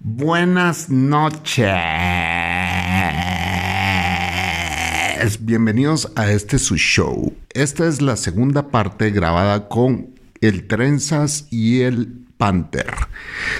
Buenas noches. Bienvenidos a este su show. Esta es la segunda parte grabada con el Trenzas y el Panther.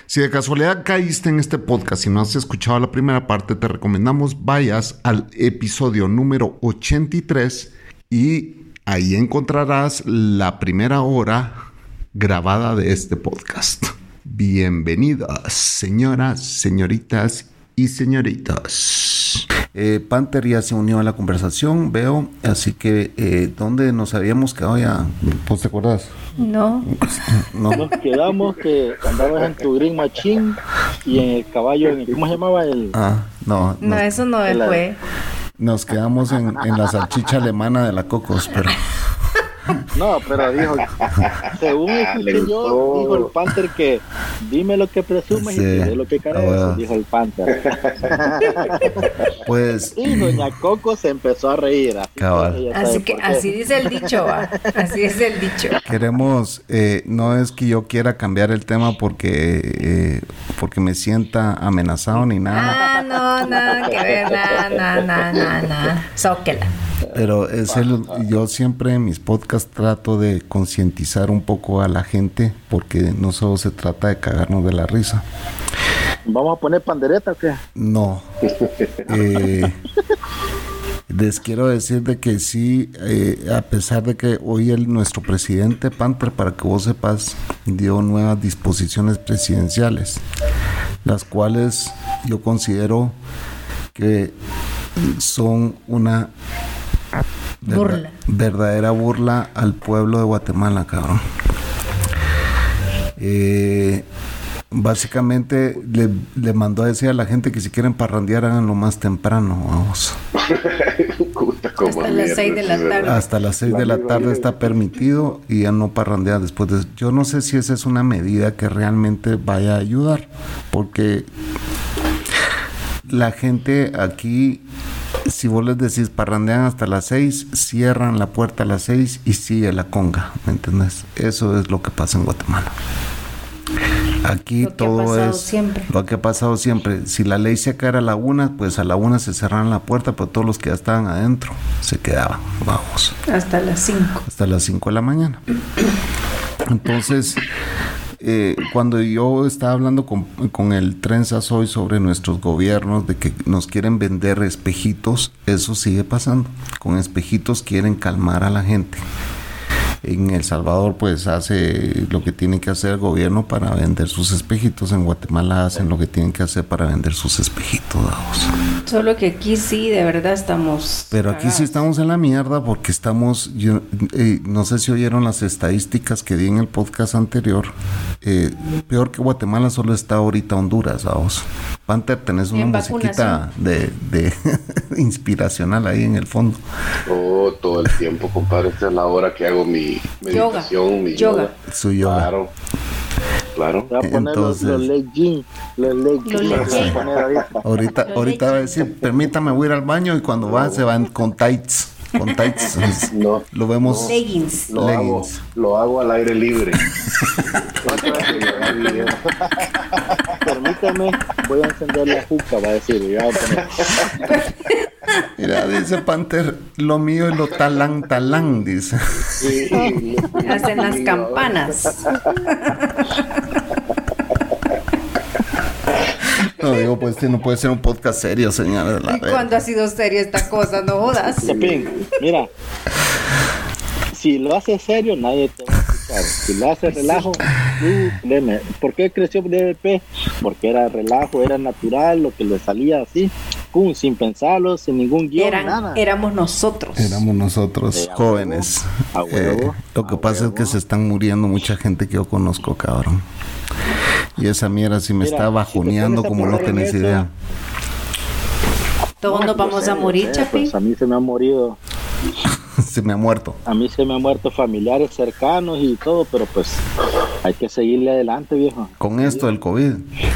Si de casualidad caíste en este podcast y no has escuchado la primera parte, te recomendamos vayas al episodio número 83 y ahí encontrarás la primera hora grabada de este podcast. Bienvenidas, señoras, señoritas y señoritas. Eh, Panther ya se unió a la conversación, veo, así que eh, ¿dónde nos habíamos quedado ya? ¿Vos te acuerdas? No. No. Nos quedamos que andabas en tu Green Machine y en el caballo, en el- ¿cómo se llamaba? El, Ah, no, No, nos, eso no fue. nos quedamos en, en la salchicha alemana de la Cocos, pero no, pero dijo, según escuché yo, dijo el Panther que dime lo que presumes Sí. y te lo que Ah, careces, bueno. dijo el Panther. pues Y doña Coco se empezó a reír. Así Cabal. que Así que dice el dicho, va. Así es el dicho. queremos, eh, no es que yo quiera cambiar el tema porque, eh, porque me sienta amenazado ni nada, Ah, no, nada que ver, nada, nada, nada, nada, nada. Zóquela. Pero es el, yo siempre en mis podcasts trato de concientizar un poco a la gente porque no solo se trata de cagarnos de la risa. ¿Vamos a poner pandereta o qué? No. Eh, les quiero decir de que sí, eh, a pesar de que hoy el, nuestro presidente Panther, para que vos sepas, dio nuevas disposiciones presidenciales, las cuales yo considero que son una Burla. verdadera burla al pueblo de Guatemala, cabrón. Eh, básicamente le, le mandó a decir a la gente que si quieren parrandear háganlo más temprano, vamos. Hasta las mierda, seis de la tarde. Hasta las 6 de la tarde está permitido y ya no parrandear después de Yo no sé si esa es una medida que realmente vaya a ayudar, porque la gente aquí, si vos les decís parrandean hasta las 6, cierran la puerta a las 6 y sigue la conga, ¿me entendés? Eso es lo que pasa en Guatemala. Aquí Lo que ha todo pasado es siempre. lo que ha pasado siempre. Si la ley se acaba a la una, pues a la una se cerraron la puerta, pero todos los que ya estaban adentro se quedaban. Vamos Hasta las 5. hasta las 5 de la mañana. Entonces, eh, cuando yo estaba hablando con, con el Trenzas hoy sobre nuestros gobiernos, de que nos quieren vender espejitos, eso sigue pasando. Con espejitos quieren calmar a la gente. En El Salvador, pues hace lo que tiene que hacer el gobierno para vender sus espejitos. En Guatemala hacen lo que tienen que hacer para vender sus espejitos. vamos. Solo que aquí sí, de verdad estamos. Pero aquí sí cagados. estamos en la mierda porque estamos, yo, eh, no sé si oyeron las estadísticas que di en el podcast anterior. Eh, peor que Guatemala solo está ahorita Honduras, vamos. Panther, tenés una musiquita de, de inspiracional ahí en el fondo. Oh, todo el tiempo, compadre. Esta es la hora que hago mi meditación, mi Yoga. yoga. Su yoga. Claro. Claro. Voy a poner los, Entonces- los leg jeans, los leg Los jeans, leg voy a jeans. poner ahorita. Ahorita, Los ahorita va a decir, permítame, voy a ir al baño y cuando va se van con tights. Con tights. No. Lo vemos. Leggings. Lo hago, Leggings. lo hago al aire libre. Permítame, voy a encender la juca, va a decir. y voy a poner- Mira, dice Panther, lo mío es lo talán, talán, dice. Sí. Hacen las campanas. No, digo, pues no puede ser un podcast serio, señores. la ¿Y cuándo ha sido seria esta cosa? No jodas. Chapín, mira, si lo haces serio, nadie te va a escuchar. Si lo haces relajo, ¿por qué creció DDP? porque era relajo, era natural, lo que le salía así, pum, sin pensarlo, sin ningún guion, Eran- nada. éramos nosotros. Éramos nosotros Eh, a jóvenes. a huevo, Eh, lo que pasa es que se están muriendo mucha gente que yo conozco, cabrón. Y esa mierda sí me Mira, está si bajoneando como no tenés eso, idea. Todos No, nos vamos sé, a morir, sé, Chapi. pues a mí se me han morido, se me ha muerto. a mí se me han muerto familiares cercanos y todo, pero pues hay que seguirle adelante, viejo. Con esto del COVID.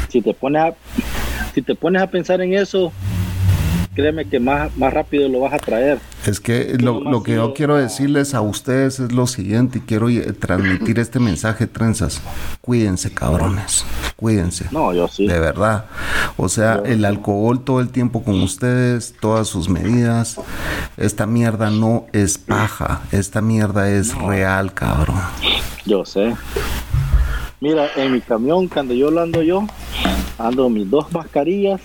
Si te pones a, si te pones a pensar en eso, créeme que más, más rápido lo vas a traer. Es que lo, lo que yo quiero decirles a ustedes es lo siguiente y quiero eh, transmitir este mensaje, trenzas. Cuídense, cabrones. Cuídense. No, yo sí. De verdad. O sea, el alcohol todo el tiempo con ustedes, todas sus medidas. Esta mierda no es paja. Esta mierda es real, cabrón. Yo sé. Mira, en mi camión, cuando yo lo ando yo, ando mis dos mascarillas,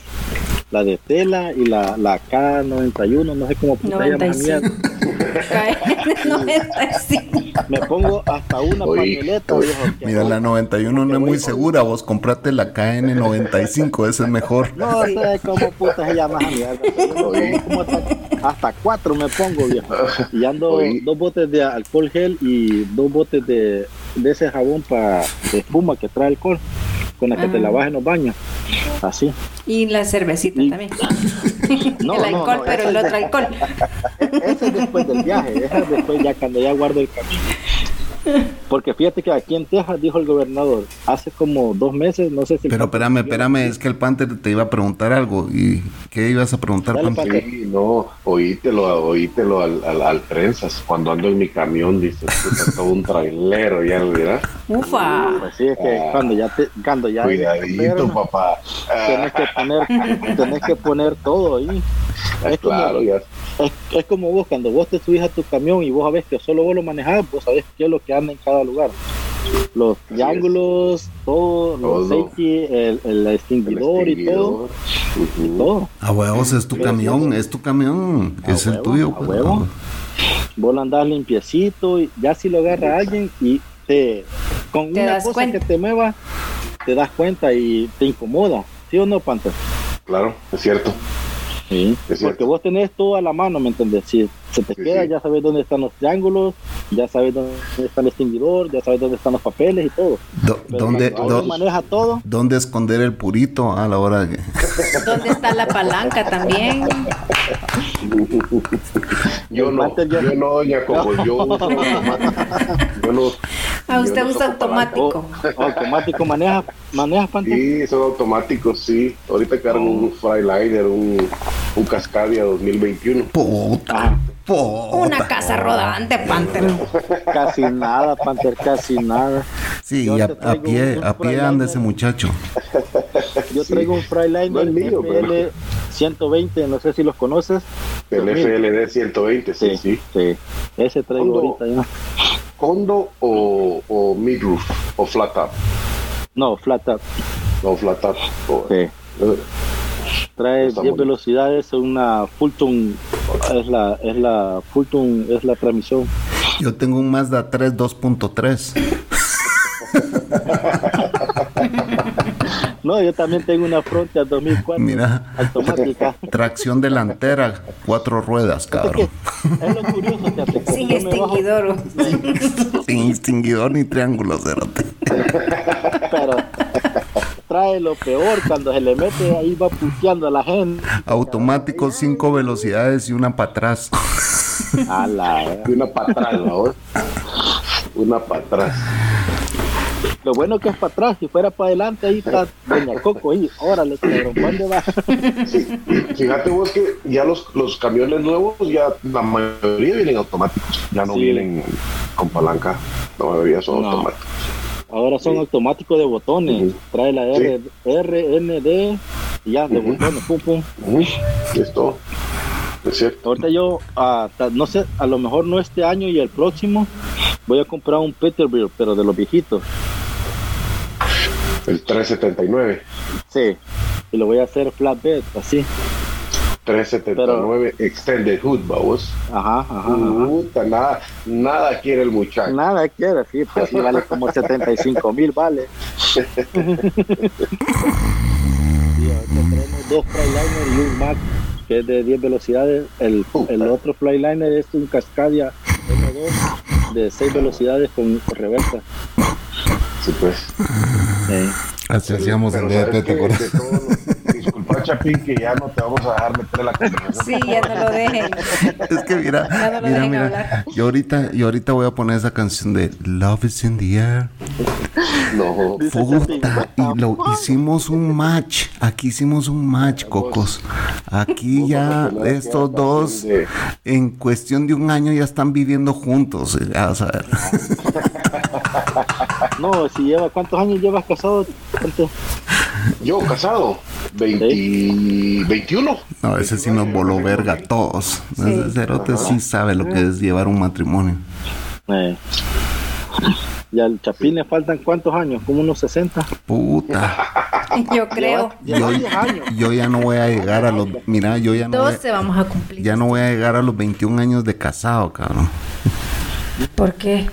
la de tela y la, la K91, no sé cómo puta llama esa 95. mierda. Cae en 95. Me pongo hasta una Oí, pañoleta, viejo. Mira, la 91 no es muy segura. Vos comprate la KN95, esa es mejor. No sé cómo puta se llama hasta, hasta cuatro me pongo, viejo. Y ando dos botes de alcohol gel y dos botes de, de ese jabón para de espuma que trae alcohol, con la que te Ah. lavas en los baños. Así. Y la cervecita Y- también. No, el alcohol, no, pero el otro alcohol. Ese es después del viaje, ese es después ya cuando ya guardo el camino. Porque fíjate que aquí en Texas, dijo el gobernador, hace como dos meses, no sé si... Pero espérame, espérame, es que el Panther te iba a preguntar algo. ¿Y qué ibas a preguntar, Dale, Panther? Panther. Sí, no, oítelo, oítelo al, al, al trenzas. Cuando ando en mi camión, dice, todo un trailero, ya lo dirás. Ufa. Pues sí, es que cuando ya te, cuando ya Cuidadito, papá. tenés que poner, tenés que poner todo ahí. Ah, Es como, claro, ya. es, es como vos, cuando vos te subís a tu camión y vos sabés que solo vos lo manejás, vos sabés qué es lo que anda en cada lugar. Los es. triángulos, todo, los Todo. safety, el, el El extinguidor y todo. y. A huevos es tu camión, es tu camión, A es el tuyo. a pues, huevo. Vos lo andás limpiecito y ya si lo agarra alguien y te con Te una cosa cuenta. que te mueva, te das cuenta y te incomoda. ¿Sí o no, Panther? Claro, es cierto. Sí. Es. Porque vos tenés todo a la mano, ¿me entendés? Si se te Sí, queda, sí. ya sabes dónde están los triángulos, ya sabes dónde está el extinguidor, ya sabes dónde están los papeles y todo. Do- ¿Dónde, do- maneja todo? dónde esconder el purito a la hora de que... ¿Dónde está la palanca también? Yo no, yo no, doña, como yo uso automático. Yo no. Ah, usted yo no usa automático. Automático maneja, manejas Panther. Sí, son automáticos, sí. Ahorita cargo un Freiliner, un, un Cascadia 2021. Puta, Ah, puta. Una casa rodante, Panther. casi nada, Panther, casi nada. Sí, Yo y a, a pie, un a pie anda ese muchacho. Yo Sí. traigo un Freiliner No FL pero- 120, no sé si los conoces. El 2000. FLD 120, sí, sí. sí. Ese traigo ¿Cuándo? ahorita ya. ¿Hondo o, o mid-roof? ¿O flat top? No, flat top. No, flat top. O- Sí. Trae Está 10 bonito. velocidades, una Fulton es la es la Fulton es la transmisión. Yo tengo un Mazda 3 2.3. No, yo también tengo una Frontier 2004 Mira. automática. Tracción delantera, cuatro ruedas, cabrón. Es lo curioso, Sin extinguidor. Sin extinguidor ni triángulo, cerote. pero trae lo peor cuando se le mete ahí va puteando a la gente. Automático, cinco velocidades y una para atrás. A la Y una para atrás, ¿no? Una para atrás. Lo bueno que es para atrás, si fuera para adelante ahí está Doña Coco ahí, órale, cabrón, ¿dónde va? Sí, y fíjate vos que ya los, los camiones nuevos, ya la mayoría vienen automáticos, ya no Sí. vienen con palanca, la mayoría son No. automáticos. Ahora son Sí. automáticos de botones, trae la R, Sí. R, N, D, y ya, de botones, pum, pum. Ujú, Es todo. Es cierto. Ahorita yo, no sé, a lo mejor no este año y el próximo, voy a comprar un Peterbilt, pero de los viejitos. El 379. Sí, y lo voy a hacer flatbed, así. 379 Extended Hood, vamos. Ajá, ajá, ajá. Puta, nada, nada quiere el muchacho. Nada quiere, sí, pues sí vale como 75 mil, vale. tenemos dos Flyliner y un Mac que es de 10 velocidades. El, el otro Flyliner es un Cascadia M2 de 6 velocidades con reversa. Sí, pues. Sí. Así hacíamos Pero DT, ¿te acuerdas? Disculpa, Chapín, que ya no te vamos a dejar meter la conversación. Sí, ya no lo dejen. Es que mira, no mira, mira. hablar. Yo ahorita, yo ahorita voy a poner esa canción de Love is in the air. No. Puta, y lo hicimos un match. Aquí hicimos un match, cocos. Aquí ya estos dos, en cuestión de un año, ya están viviendo juntos. eh, Ya vas a ver. No, si lleva, ¿cuántos años llevas casado? ¿Cuánto? Yo, casado, 20, 21. No, ese sí nos voló verga a todos. Ese cerote sí sabe lo que es llevar un matrimonio. Eh. Y al Chapín le faltan cuántos años, como unos 60. Puta. Yo creo. Yo, 10 años. yo ya no voy a llegar a los. Mira, yo ya no. Voy, 12 vamos a cumplir. ya no voy a llegar a los 21 años de casado, cabrón. ¿Por qué?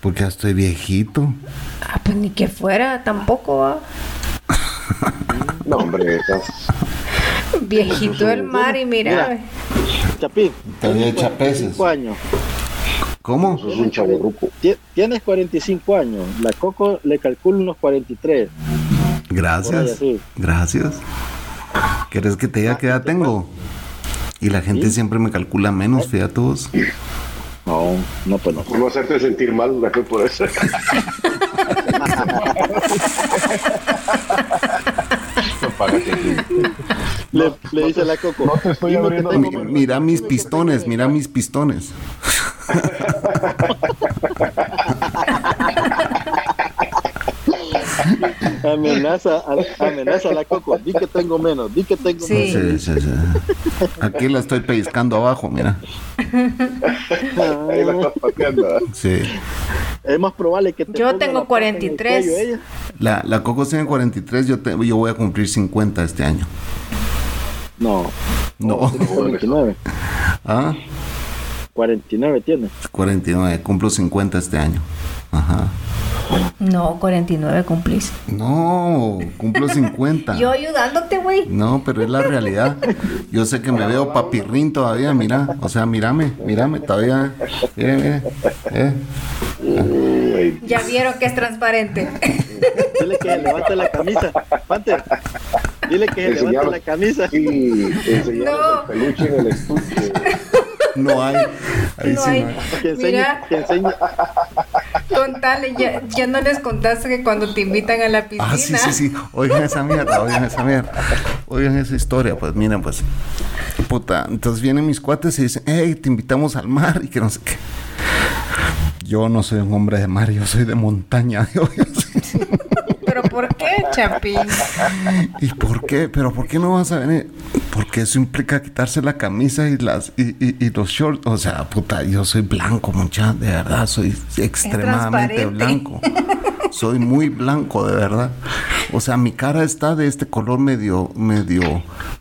Porque ya estoy viejito. Ah, pues ni que fuera, tampoco va. No, hombre, estás. Viejito del mar y mira. Mira. Chapín. Todavía tienes echa peces. 45 años. ¿Cómo? Sos un Tienes 45 años. La Coco le calculo unos 43. Por ahí Gracias. Gracias. ¿Quieres que te diga qué edad tengo? Y la gente siempre me calcula menos, fíjate vos. No, no, pues no. Por no hacerte sentir mal, por eso. Le, le dice la Coco. no te estoy "Dime que abriendo tengo Mi- menos". mira mis pistones, mira mis pistones. Amenaza, a- amenaza a la Coco. Di que tengo menos, di que tengo Sí. menos. Sí, sí, sí. Aquí la estoy pellizcando abajo, mira. Ahí la estás pateando. ¿eh? Sí. Es más probable que te Yo tengo la pata en el 43. cuello ella. La, la Coco tiene 43, yo, te- yo voy a cumplir 50 este año. No, No. 49. ¿Ah? 49 tiene. 49, cumplo 50 este año. Ajá. No, 49 cumplís. No, cumplo 50. Yo ayudándote, güey. No, pero es la realidad. Yo sé que me veo papirrín todavía, mira. O sea, mírame, mírame todavía. Mire, mire. Eh. Ya vieron que es transparente. Dile que levante la camisa. Panther. Dile que levante la camisa. Sí, No. el peluche en el estudio. No hay. Ahí No sí hay. no hay. Que enseñe, Mira. que enseñe. Contale, ya, ya no les contaste que cuando te invitan a la piscina. Ah, sí, sí, sí. Oigan esa mierda, oigan esa mierda. Oigan esa historia, pues miren, pues. Puta, entonces vienen mis cuates y dicen, hey, te invitamos al mar y que no sé qué. Yo no soy un hombre de mar, yo soy de montaña. ¿Pero por qué, Chapín? ¿Y por qué? ¿Pero por qué no vas a venir? Porque eso implica quitarse la camisa y las y, y- y los shorts. O sea, puta, yo soy blanco, mucha, de verdad, soy extremadamente blanco. Soy muy blanco, de verdad. O sea, mi cara está de este color medio, medio.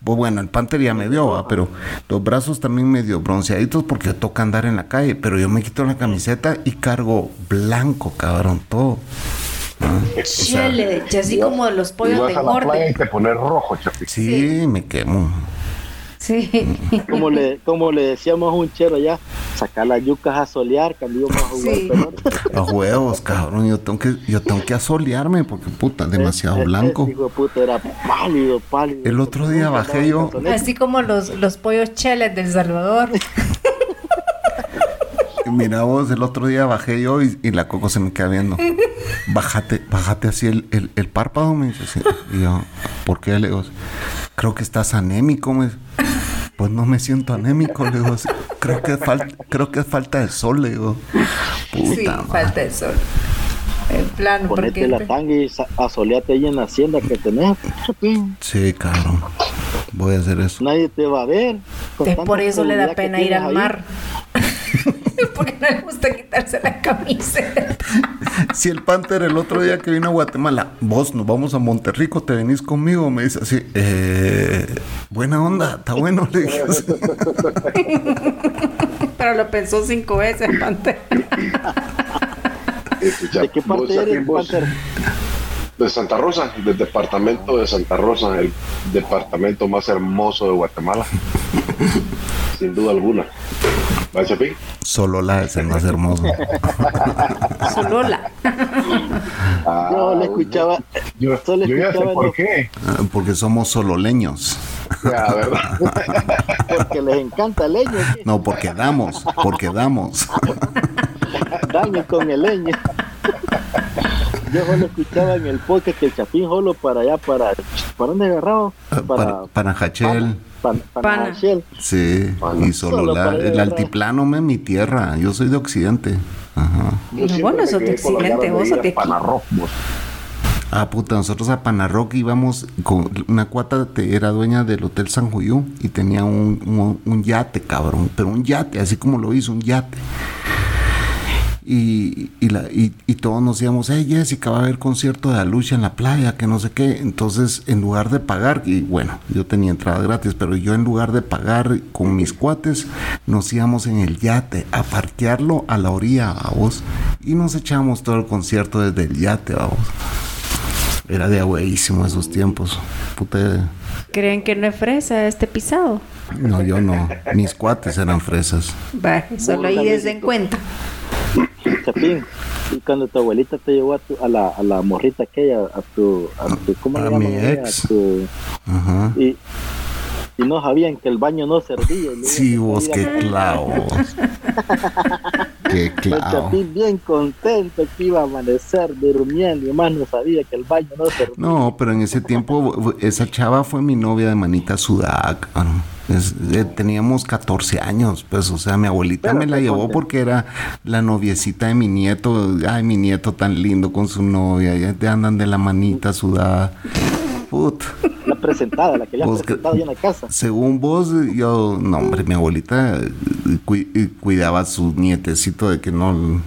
bu- Bueno, el panther ya me vio, ¿va? pero los brazos también medio bronceaditos porque toca andar en la calle. Pero yo me quito la camiseta y cargo blanco, cabrón, todo. ¿Ah? O sea, Chele, así como los pollos de playa y engorde. te pones rojo, chapi. sí, me quemo. Sí. Como le, como le decíamos a un chero ya, sacar las yucas a solear, cuando íbamos a jugar Sí. A huevos, cabrón. Yo tengo que, yo tengo que asolearme porque puta, demasiado blanco. hijo de puta era pálido, pálido. El otro día bajé yo-. Así como los, los pollos cheles del Salvador. Mira vos, el otro día bajé yo y, y la coco se me queda viendo. Bájate, bájate así el, el, el párpado, me dice. así. Y yo, ¿por qué? Le digo, creo que estás anémico, me dice. Pues no me siento anémico, le digo. Creo que, fal- creo que es falta de sol, le digo. Puta, sí, madre. falta de sol. En plano, Ponete la tanga y asoleate ahí en la hacienda que tenés. Sí, cabrón. Voy a hacer eso. Nadie te va a ver. Con es tanta por eso le da pena ir al ahí. mar. porque no le gusta quitarse la camiseta. Si el Panther el otro día que vino a Guatemala, vos nos vamos a Monterrico, te venís conmigo, me dice así, eh, buena onda, está bueno, le dije así. Pero lo pensó cinco veces, Panther. Escucha, ¿De qué parte eres, vos- Panther? De Santa Rosa, del departamento de Santa Rosa, el departamento más hermoso de Guatemala. Sin duda alguna. ¿Va Chapín? Solola es el más hermoso. Solola. Ah, yo le escuchaba. Yo, solo yo ya sé escuchaba por qué. Ah, Porque somos sololeños. Ya, ¿verdad? Porque les encanta el leño. No, porque damos, porque damos. Daño con el leño. Yo solo escuchaba en el podcast que el Chapín solo para allá, para. ¿Para dónde agarraba? Ah, Para, para Hachel. Para. Sí, y Solo El altiplano, me mi tierra. Yo soy de Occidente. Ajá. Sos de quedé con las Occidente, vos sos de vos. Ah, puta, nosotros a Panarrock íbamos con una cuata, te- era dueña del Hotel San Juyú y tenía un, un- un yate, cabrón, pero un yate, así como lo hizo, un yate. Y, y, la, y, y todos nos íbamos, hey Jessica, va a haber concierto de la lucha en la playa, que no sé qué. Entonces, en lugar de pagar, y bueno, yo tenía entrada gratis, pero yo en lugar de pagar con mis cuates, nos íbamos en el yate a parquearlo a la orilla, a vos. Y nos echamos todo el concierto desde el yate, a vos. Era de agüeísimo esos tiempos. Puta. ¿Creen que no es fresa este pisado? No, yo no. Mis cuates eran fresas. Va, solo ahí desde en cuenta. Chapín. Y cuando tu abuelita te llevó a, tu, a, la, a la morrita aquella, a tu. A tu ¿Cómo A le mi ex. A tu- Ajá. y, y no sabían que el baño no servía. Sí, vos, qué clavo. Qué. Chapín bien contento que iba a amanecer durmiendo y más no sabía que el baño no servía. No, pero en ese tiempo esa chava fue mi novia de manita sudada. Es- eh, teníamos 14 años, pues, o sea, mi abuelita Pero me la llevó conté. porque era la noviecita de mi nieto. Ay, mi nieto tan lindo con su novia, ya te andan de la manita sudada. Put. La presentada, la que que- presentado ya en la casa. Según vos, yo, no, hombre, mi abuelita eh, eh, cuidaba a su nietecito de que no, no,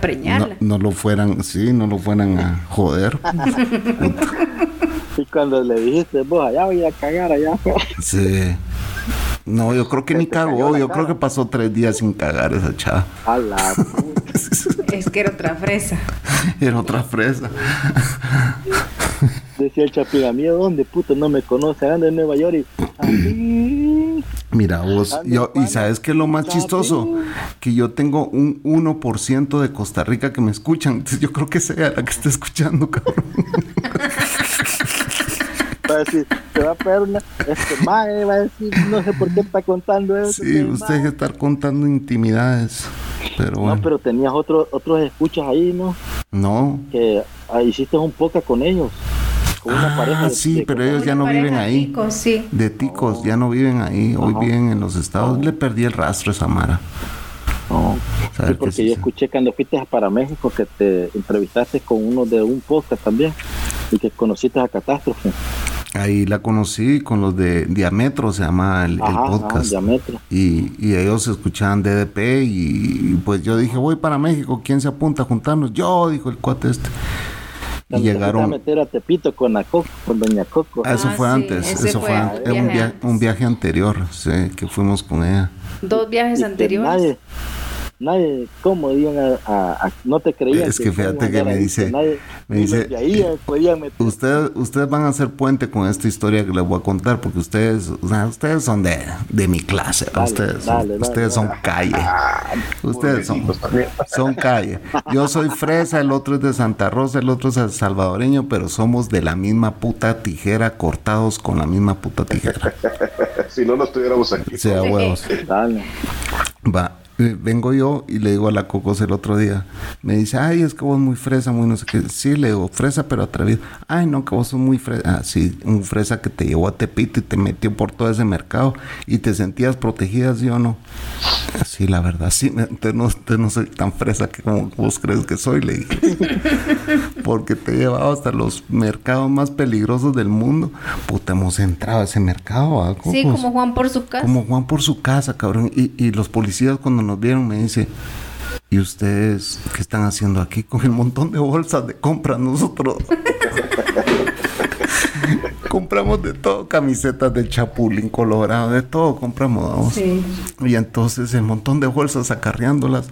preñarla. no lo fueran, sí, no lo fueran a joder. Y cuando le dijiste, vos allá voy a cagar allá. Sí. No, yo creo que ni cagó. Yo cara. creo que pasó tres días sin cagar esa chava. A la puta. Es que era otra fresa. Era otra fresa. Decía el Chapín, a mí ¿a dónde puto no me conoce, ando en Nueva York y Chapín, Mira vos, yo, y sabes qué es lo más Chapín. chistoso, que yo tengo un 1% de Costa Rica que me escuchan. Entonces yo creo que sea la que está escuchando, cabrón. va a decir, te va a pegar una, este mae va a decir, no sé por qué está contando eso. Sí, usted que estar contando intimidades. Pero No, pero tenías otros otros escuchas ahí, ¿no? no. Que ah, hiciste un poca con ellos. Con una Ah, pareja. sí, pero ellos ya no viven ahí. ticos, sí. De ticos, ya no viven ahí. Hoy Ajá. viven en los estados. Le perdí el rastro a esa Mara. No. Saber Sí, porque yo hizo. escuché cuando fuiste para México que te entrevistaste con uno de un podcast también y que conociste a Catástrofe. Ahí la conocí con los de Diametro, se llama el, el Ajá, ajá, podcast. diámetro. y, y ellos escuchaban DDP y, pues yo dije, voy para México, ¿quién se apunta a juntarnos? Yo, dijo el cuate este. Y fuiste a llegaron... meter a Tepito con la Coco, con Doña Coco. Ah, Eso Ah, fue sí, antes, eso fue fue, un un, viaje via- antes. un viaje anterior, sí, que fuimos con ella. Dos viajes Y que anteriores. Nadie, nadie, ¿cómo iban a, a- a- no te creían? Es que fíjate que me dice- que nadie- me dice- meter. Ustedes, ustedes van a hacer puente con esta historia que les voy a contar, porque ustedes, o sea, ustedes son de, de mi clase, Dale, ustedes, dale, son, dale, ustedes son calle, ustedes son, también. son calle. Yo soy fresa, el otro es de Santa Rosa, el otro es salvadoreño, pero somos de la misma puta tijera, cortados con la misma puta tijera. si no, no estuviéramos aquí. Sea, huevos. Dale. Va, vengo yo y le digo a la Cocos el otro día. Me dice, ay, es que vos muy fresa, muy no sé qué. Sí, le digo, fresa pero atrevido. Ay, no, que vos sos muy fresa. Ah, sí, un fresa que te llevó a Tepito y te metió por todo ese mercado y te sentías protegida, ¿sí o no? Sí, la verdad, sí. Entonces no, no soy tan fresa que como vos crees que soy, le dije. Porque te he llevado hasta los mercados más peligrosos del mundo. Puta, hemos entrado a ese mercado, ¿ah, Sí, como Juan por su casa. Como Juan por su casa, cabrón. Y, y los policías cuando nos vieron me dice, ¿y ustedes qué están haciendo aquí con el montón de bolsas de compra? Nosotros compramos de todo, camisetas de chapulín colorado, de todo compramos. Sí. Y entonces el montón de bolsas acarreándolas.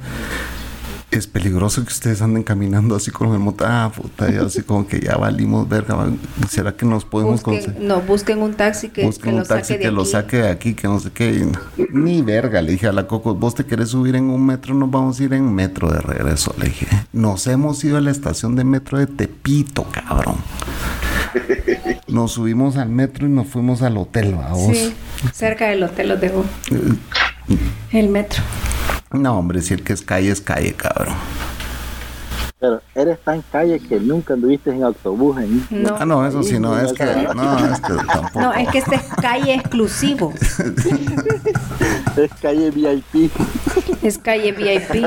Es peligroso que ustedes anden caminando así con el moto. Ah, puta, ya así como que ya valimos verga. ¿Será que nos podemos conseguir? no, busquen un taxi que, Busquen que un lo taxi saque de que lo aquí. saque de aquí, que no sé qué. Ni verga, le dije a la Coco, vos te querés subir en un metro, nos vamos a ir en metro de regreso. Le dije, nos hemos ido a la estación de metro de Tepito, cabrón. Nos subimos al metro y nos fuimos al hotel. Sí, cerca del hotel los dejó. El metro. No, hombre, si el que es calle es calle, cabrón. Pero eres tan calle que nunca anduviste en autobús. En... No. Ah, no, eso sí, no, es que, no, es que tampoco. No, es que este es calle exclusivo. Es calle VIP. Es calle VIP.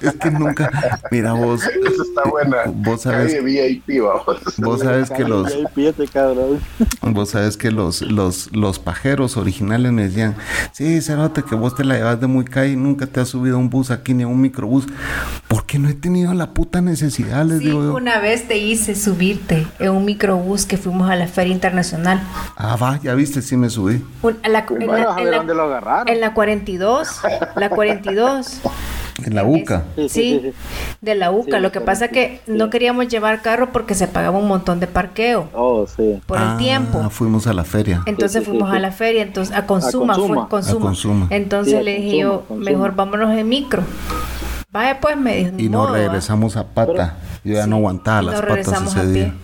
Es que nunca, mira vos, Eso está buena. Vos sabes- Calle VIP, vamos. vos sabes que los, VIP este cabrón. Vos sabes que los, los, los pajeros originales me decían, sí, Cerote, que vos te la llevas de muy calle y nunca te has subido a un bus aquí ni a un microbús. Porque no he tenido la puta necesidad, les Sí, digo yo. una vez te hice subirte en un microbús que fuimos a la Feria Internacional. Ah, va, ya viste, sí me subí. Un- a la- en, la, a en la- dónde lo agarraron. en la 42. La 42. En la UCA. Sí, sí, Sí, sí, sí. de la UCA. Sí, Lo que pasa que sí. no queríamos llevar carro porque se pagaba un montón de parqueo Oh, sí. por Ah, el tiempo. fuimos a la feria. Entonces Sí, sí, sí, fuimos sí. a la feria, entonces a Consuma, Consuma. fue Consuma. A Consuma. Entonces Sí, a le dije Consuma, yo, Consuma. mejor vámonos en micro. Vaya pues, me dijo. Y "Ni nos modo, va". regresamos a pata. Yo ya no aguantaba las patas ese día.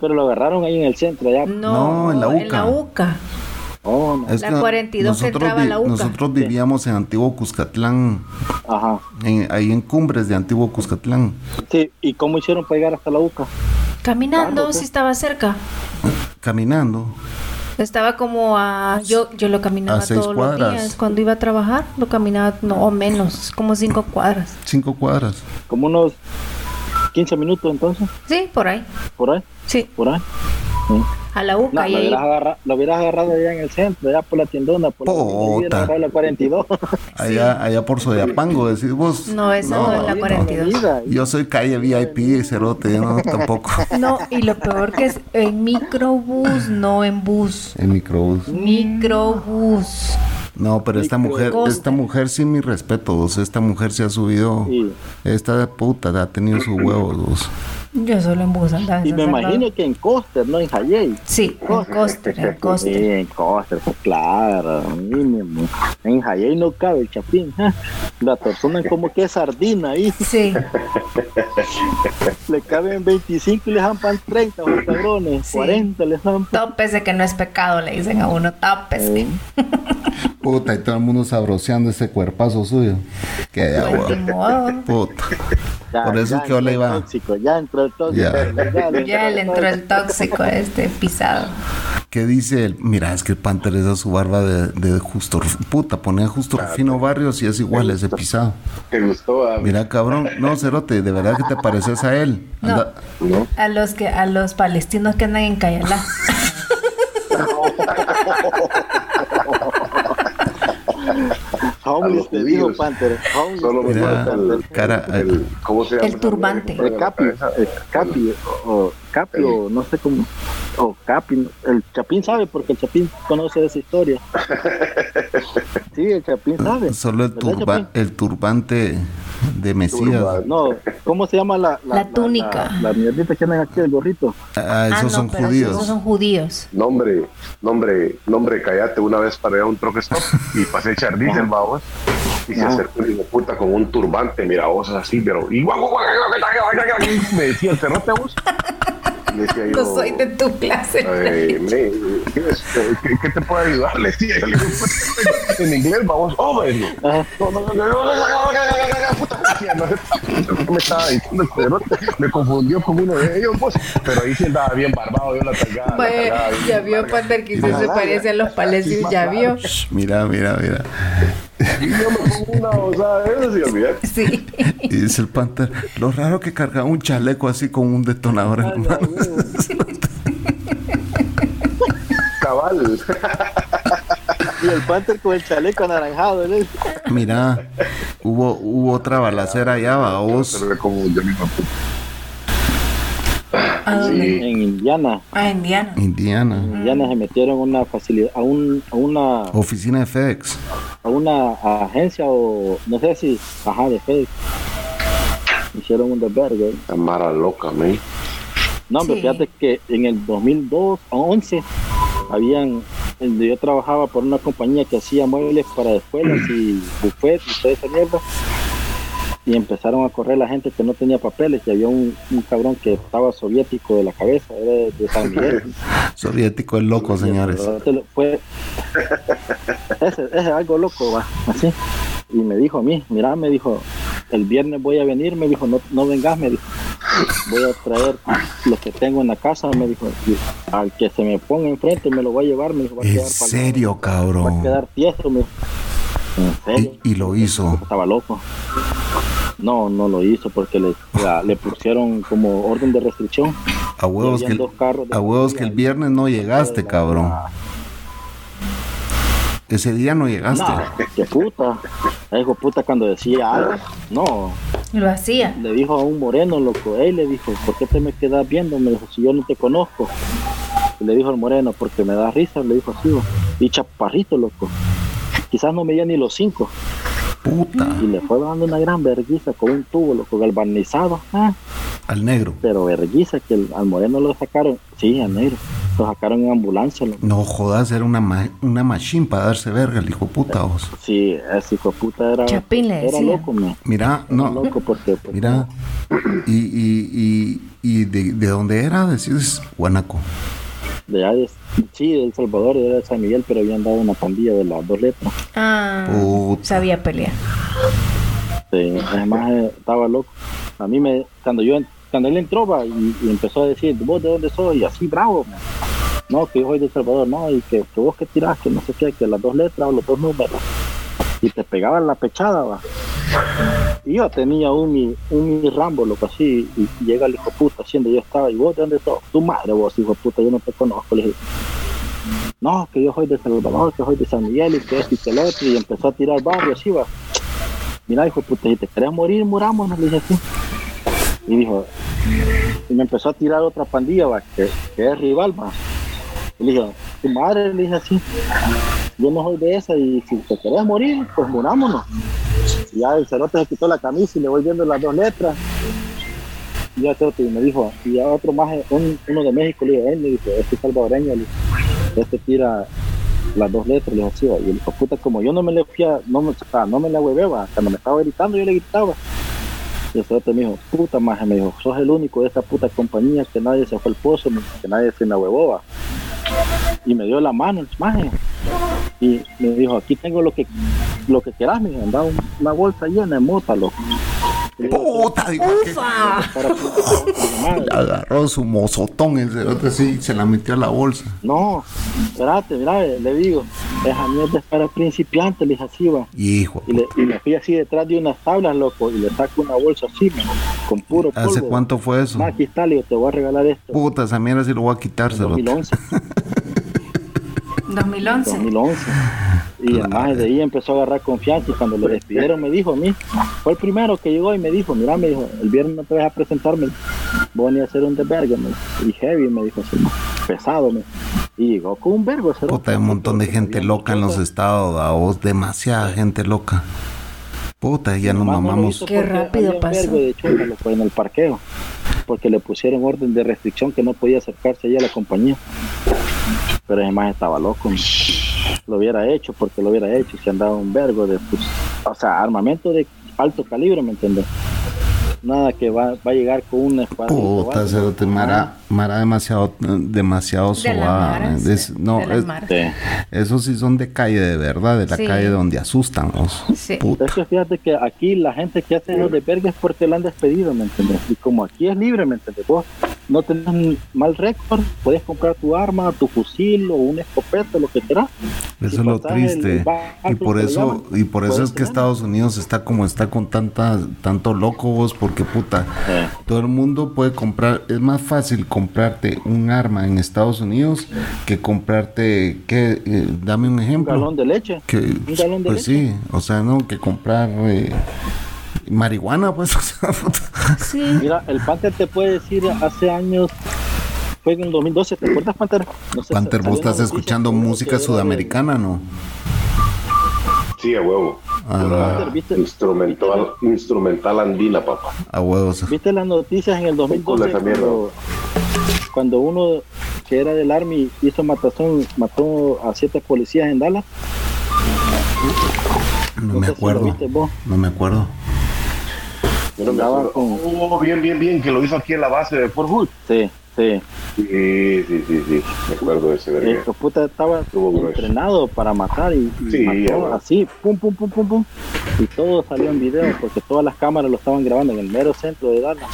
Pero lo agarraron ahí en el centro, allá. No, No, en la En UCA. la UCA. Oh, no. Es La que 42 que nosotros, entraba a la UCA. nosotros vivíamos en Antiguo Cuscatlán, Ajá. en- ahí en Cumbres de Antiguo Cuscatlán. Sí, ¿y cómo hicieron para llegar hasta la UCA? Caminando, Claro, si sí. estaba cerca. Caminando. Estaba como a... Yo, yo lo caminaba A seis todos cuadras. los días. Cuando iba a trabajar, lo caminaba, no, o menos, como cinco cuadras. Cinco cuadras. Como unos 15 minutos entonces, Sí, por ahí. por ahí, Sí, por ahí. Sí. A la UCA. No, y lo ahí- hubieras, agarrado, lo hubieras agarrado allá en el centro, allá por la tiendona, por la, agarrado la 42. Allá, allá por Soyapango, decís vos. No, esa no, es la 42. Vida. Yo soy calle VIP, cerote, no, tampoco. No, y lo peor que es en microbús, no en bus. En microbús. Microbús. No, pero esta mujer, esta mujer sí mi respeto, vos. Esta mujer se ha subido. Sí. Esta puta ha tenido sus huevos, vos. Yo solo en bus andaba. en Y me imagino que en Coster, no en Hayey. Sí, en Coster, en Sí, Coster. en Coster, pues, claro, mínimo. En Hayey no cabe el chapín. ¿eh? La tortunan como que es sardina ahí. Sí, Le caben 25 y le jampan 30, los cabrones. Sí. 40 le jampan. tópese que no es pecado, le dicen a uno, tópese. Eh, Puta, y todo el mundo sabroseando ese cuerpazo suyo. Que de Pues, agua. Puta. ya- Por eso ya es que yo le iba. Tóxico, ya entró el tóxico. Ya. Ya le entró el tóxico este pisado. ¿Qué dice el.? Mira, es que el Panther es a su barba de, de Justo. Puta, pone a Justo Rufino Barrios y es igual ese pisado. Te gustó, ah, Mira, cabrón. No, Cerote, de verdad que te pareces a él. ¿no? A los que, a los palestinos que andan en Cayalá. Homeless te dijo. Panther. Homeless Solo me falta el, cara- el- ¿Cómo se llama? El turbante. El Capi, el Capi, o Capi, o no sé cómo, o Capi, el Chapín sabe porque el Chapín conoce esa historia. Sí, el Chapín sabe. Solo el, ¿Verdad, turba- el turbante de Mesías. No, ¿cómo se llama la, La túnica. La, la mierdita que andan aquí, el gorrito. Ah, esos Ah, no, son pero judíos. Esos son judíos. Nombre, nombre, nombre, cállate. Una vez paré a un truck stop y pasé a echar diésel, vamos. Y se acercó hijo de puta con un turbante, mira vos así, pero. Y guau, guau, guau, guau, guau, guau, guau, me decía el cerrote vos. Y decía yo. No soy de tu clase. "Ay, me- ¿qué, te puedo ayudar? Le decía yo, en inglés, vamos, oh, me dijo. Ajá. No, no, no, no, no, no, no, no, no, puta, decía, no sé qué me estaba diciendo el cerote, me confundió con uno de ellos, pues, pero ahí sí andaba bien barbado, yo la tallaba bien ya vio. Panther que se parece a los palestinos, ya vio. Mira, mira, mira. Y yo me pongo una osada de esas y olvidé. Sí. Y dice el Panther, lo raro que cargaba un chaleco así con un detonador en mano. Cabal. Y el Panther con el chaleco anaranjado. ¿no? Mira, hubo, hubo otra balacera allá, va, vos. Pero le confundió mi papá. ¿A dónde? En Indiana. A Indiana. Indiana. En Indiana se metieron a una facilidad, a, un, a una Oficina de FedEx. a una agencia o no sé si, ajá, de FedEx. Hicieron un desvergue. La mara loca, man. No, hombre, Sí. fíjate que en el 2002 a 11 habían, yo trabajaba por una compañía que hacía muebles para escuelas y buffet y toda esa mierda. Y empezaron a correr la gente que no tenía papeles, y había un, un cabrón que estaba soviético de la cabeza, era de, de San Miguel. Soviético es loco, señores. Fue, ese, ese es algo loco, va, así. Y me dijo a mí, mira, me dijo, el viernes voy a venir, me dijo, no, no vengas, me dijo, voy a traer lo que tengo en la casa, me dijo, al que se me ponga enfrente me lo voy a llevar, me dijo, va a En quedar serio, va a cabrón. quedar me dijo. En serio. Y, y lo hizo. Estaba loco. No, no lo hizo porque le, la- le pusieron como orden de restricción. A huevos que, a huevos que el viernes no llegaste, cabrón. Ese día no llegaste. No, qué puta. El hijo puta cuando decía algo, no, Lo hacía. le dijo a un moreno, loco, él le dijo, ¿por qué te me quedas viendo? Me dijo, si yo no te conozco. Y le dijo al moreno, porque me da risa, le dijo así, y chaparrito, loco. Quizás no medía ni los cinco. Puta. Y le fue dando una gran verguiza con un tubo, loco, galvanizado. Ah, Al negro. pero verguiza que el- al moreno lo sacaron, sí, al negro. Lo sacaron en ambulancia, loco. No jodas, era una, ma- una machine para darse verga, el hijo puta vos. Sí, ese hijo puta era, Chapín le era decía. loco, me. Mira, Era no, loco porque, pues, mira. Y, y, y, y de, de dónde era, decís, Guanaco. de de- sí, de El Salvador, era de San Miguel, pero habían dado una pandilla de las dos letras. Ah, Puta. sabía pelear. Sí, además eh, estaba loco. A mí me, cuando yo, cuando él entró y, empezó a decir, vos de dónde sos, y así bravo, no, que yo soy de Salvador, no, y que, vos que tirás, que no sé qué, que las dos letras o los dos números, y te pegaban la pechada, va. Y yo tenía un un Rambo, loco, así, y, llega el hijo puta, haciendo yo estaba, y vos de dónde sos, tu madre vos, hijo puta, yo no te conozco, le dije, no, que yo soy de Salvador, que soy de San Miguel, y que esto y que el otro, y empezó a tirar barrio, así va. Mira, hijo puta, si te querés morir, muramos, le dije así. Y dijo, y me empezó a tirar otra pandilla, que, es rival, va. Y le dije, tu madre, le dije así, yo no soy de esa, y si te querés morir, pues murámonos. Y ya el cerote se quitó la camisa y le voy viendo las dos letras. Y ya me dijo, y ya otro más, un- uno de México, le dijo, él, me dijo, este es salvadoreño, este tira las dos letras, le dije así, y el puta, como yo no me le fui a, no o sea, no me la hueveba, cuando me estaba gritando, yo le gritaba. Y el cerote me dijo, puta maje, me dijo, sos el único de esta puta compañía que nadie se fue al pozo, que nadie se me huevó. Y me dio la mano el maje. Y me dijo, aquí tengo lo que lo que quieras, me dijo, andaba un- una bolsa llena de mota, loco. Le Puta, digo, "Madre". agarró su mozotón el cerote así y se la metió a la bolsa. No, espérate, mira, le digo, esa mierda es para principiantes, le dije así, va. Hijo. Y, le, y me fui así detrás de unas tablas, loco, y le saco una bolsa así, man, con puro polvo. ¿Hace cuánto fue eso? Ma, aquí está, le digo, te voy a regalar esto. Puta, esa mierda sí lo voy a cerote. 2011, 2011. 2011. Y maje de ahí empezó a agarrar confianza y cuando le despidieron me dijo a mí, fue el primero que llegó y me dijo, mira, me dijo, el viernes no te vas a presentarme, voy a venir a hacer un desvergue, me dijo. y heavy, me dijo así, pesado, me y llegó con un vergo. Puta, hay un montón de gente loca en los estados, a vos, demasiada gente loca. Puta, ya nos lo mamamos. Qué porque rápido pasó. vergo de chula, loco, en el parqueo, porque le pusieron orden de restricción que no podía acercarse ahí a la compañía. Pero ese más estaba loco. Lo hubiera hecho porque lo hubiera hecho se andaba un vergo de, pues, o sea, armamento de alto calibre, ¿me entiendes? Nada que va, va a llegar con una espada. Puta, cerote, Mara, Mara demasiado, demasiado De sobada. Es- no, de es-. Sí. esos sí son de calle de verdad, de la Sí. calle donde asustan. vos. Sí. Puta. Es que fíjate que aquí la gente que hace los de verga es porque la han despedido, ¿me entiendes? Y como aquí es libre, ¿me entiendes? Vos no tenés mal récord, puedes comprar tu arma, tu fusil o una escopeta, lo que quieras. Eso es lo el triste. Y por eso, y por eso es que tener. Estados Unidos está como está con tanta, tanto loco vos, porque puta, Eh, todo el mundo puede comprar, es más fácil comprarte un arma en Estados Unidos que comprarte, ¿qué? Eh, dame un un ejemplo. galón de leche. que, un galón de pues leche. sí, o sea, no, que comprar eh, marihuana, pues, o sea, puta. Sí. Mira, el Panther te puede decir hace años fue en el 2012, ¿te acuerdas, Panther? No sé, Panther, vos estás escuchando música sudamericana, ¿no? Sí, a huevo. Ah. Instrumental, instrumental andina, papá. A huevos. ¿Viste las noticias en el 2012 cuando, cuando, uno que era del Army hizo matazón, mató a siete policías en Dallas? No, me acuerdo. no me acuerdo. no me acuerdo. Oh, bien, bien, bien, que lo hizo aquí en la base de Fort Hood. Sí. Sí. Sí, sí, sí, sí. Me acuerdo de ese verga. El puta estaba entrenado para matar y, mató así, pum, pum, pum, pum, pum. Y todo salió en video porque todas las cámaras lo estaban grabando en el mero centro de Dallas.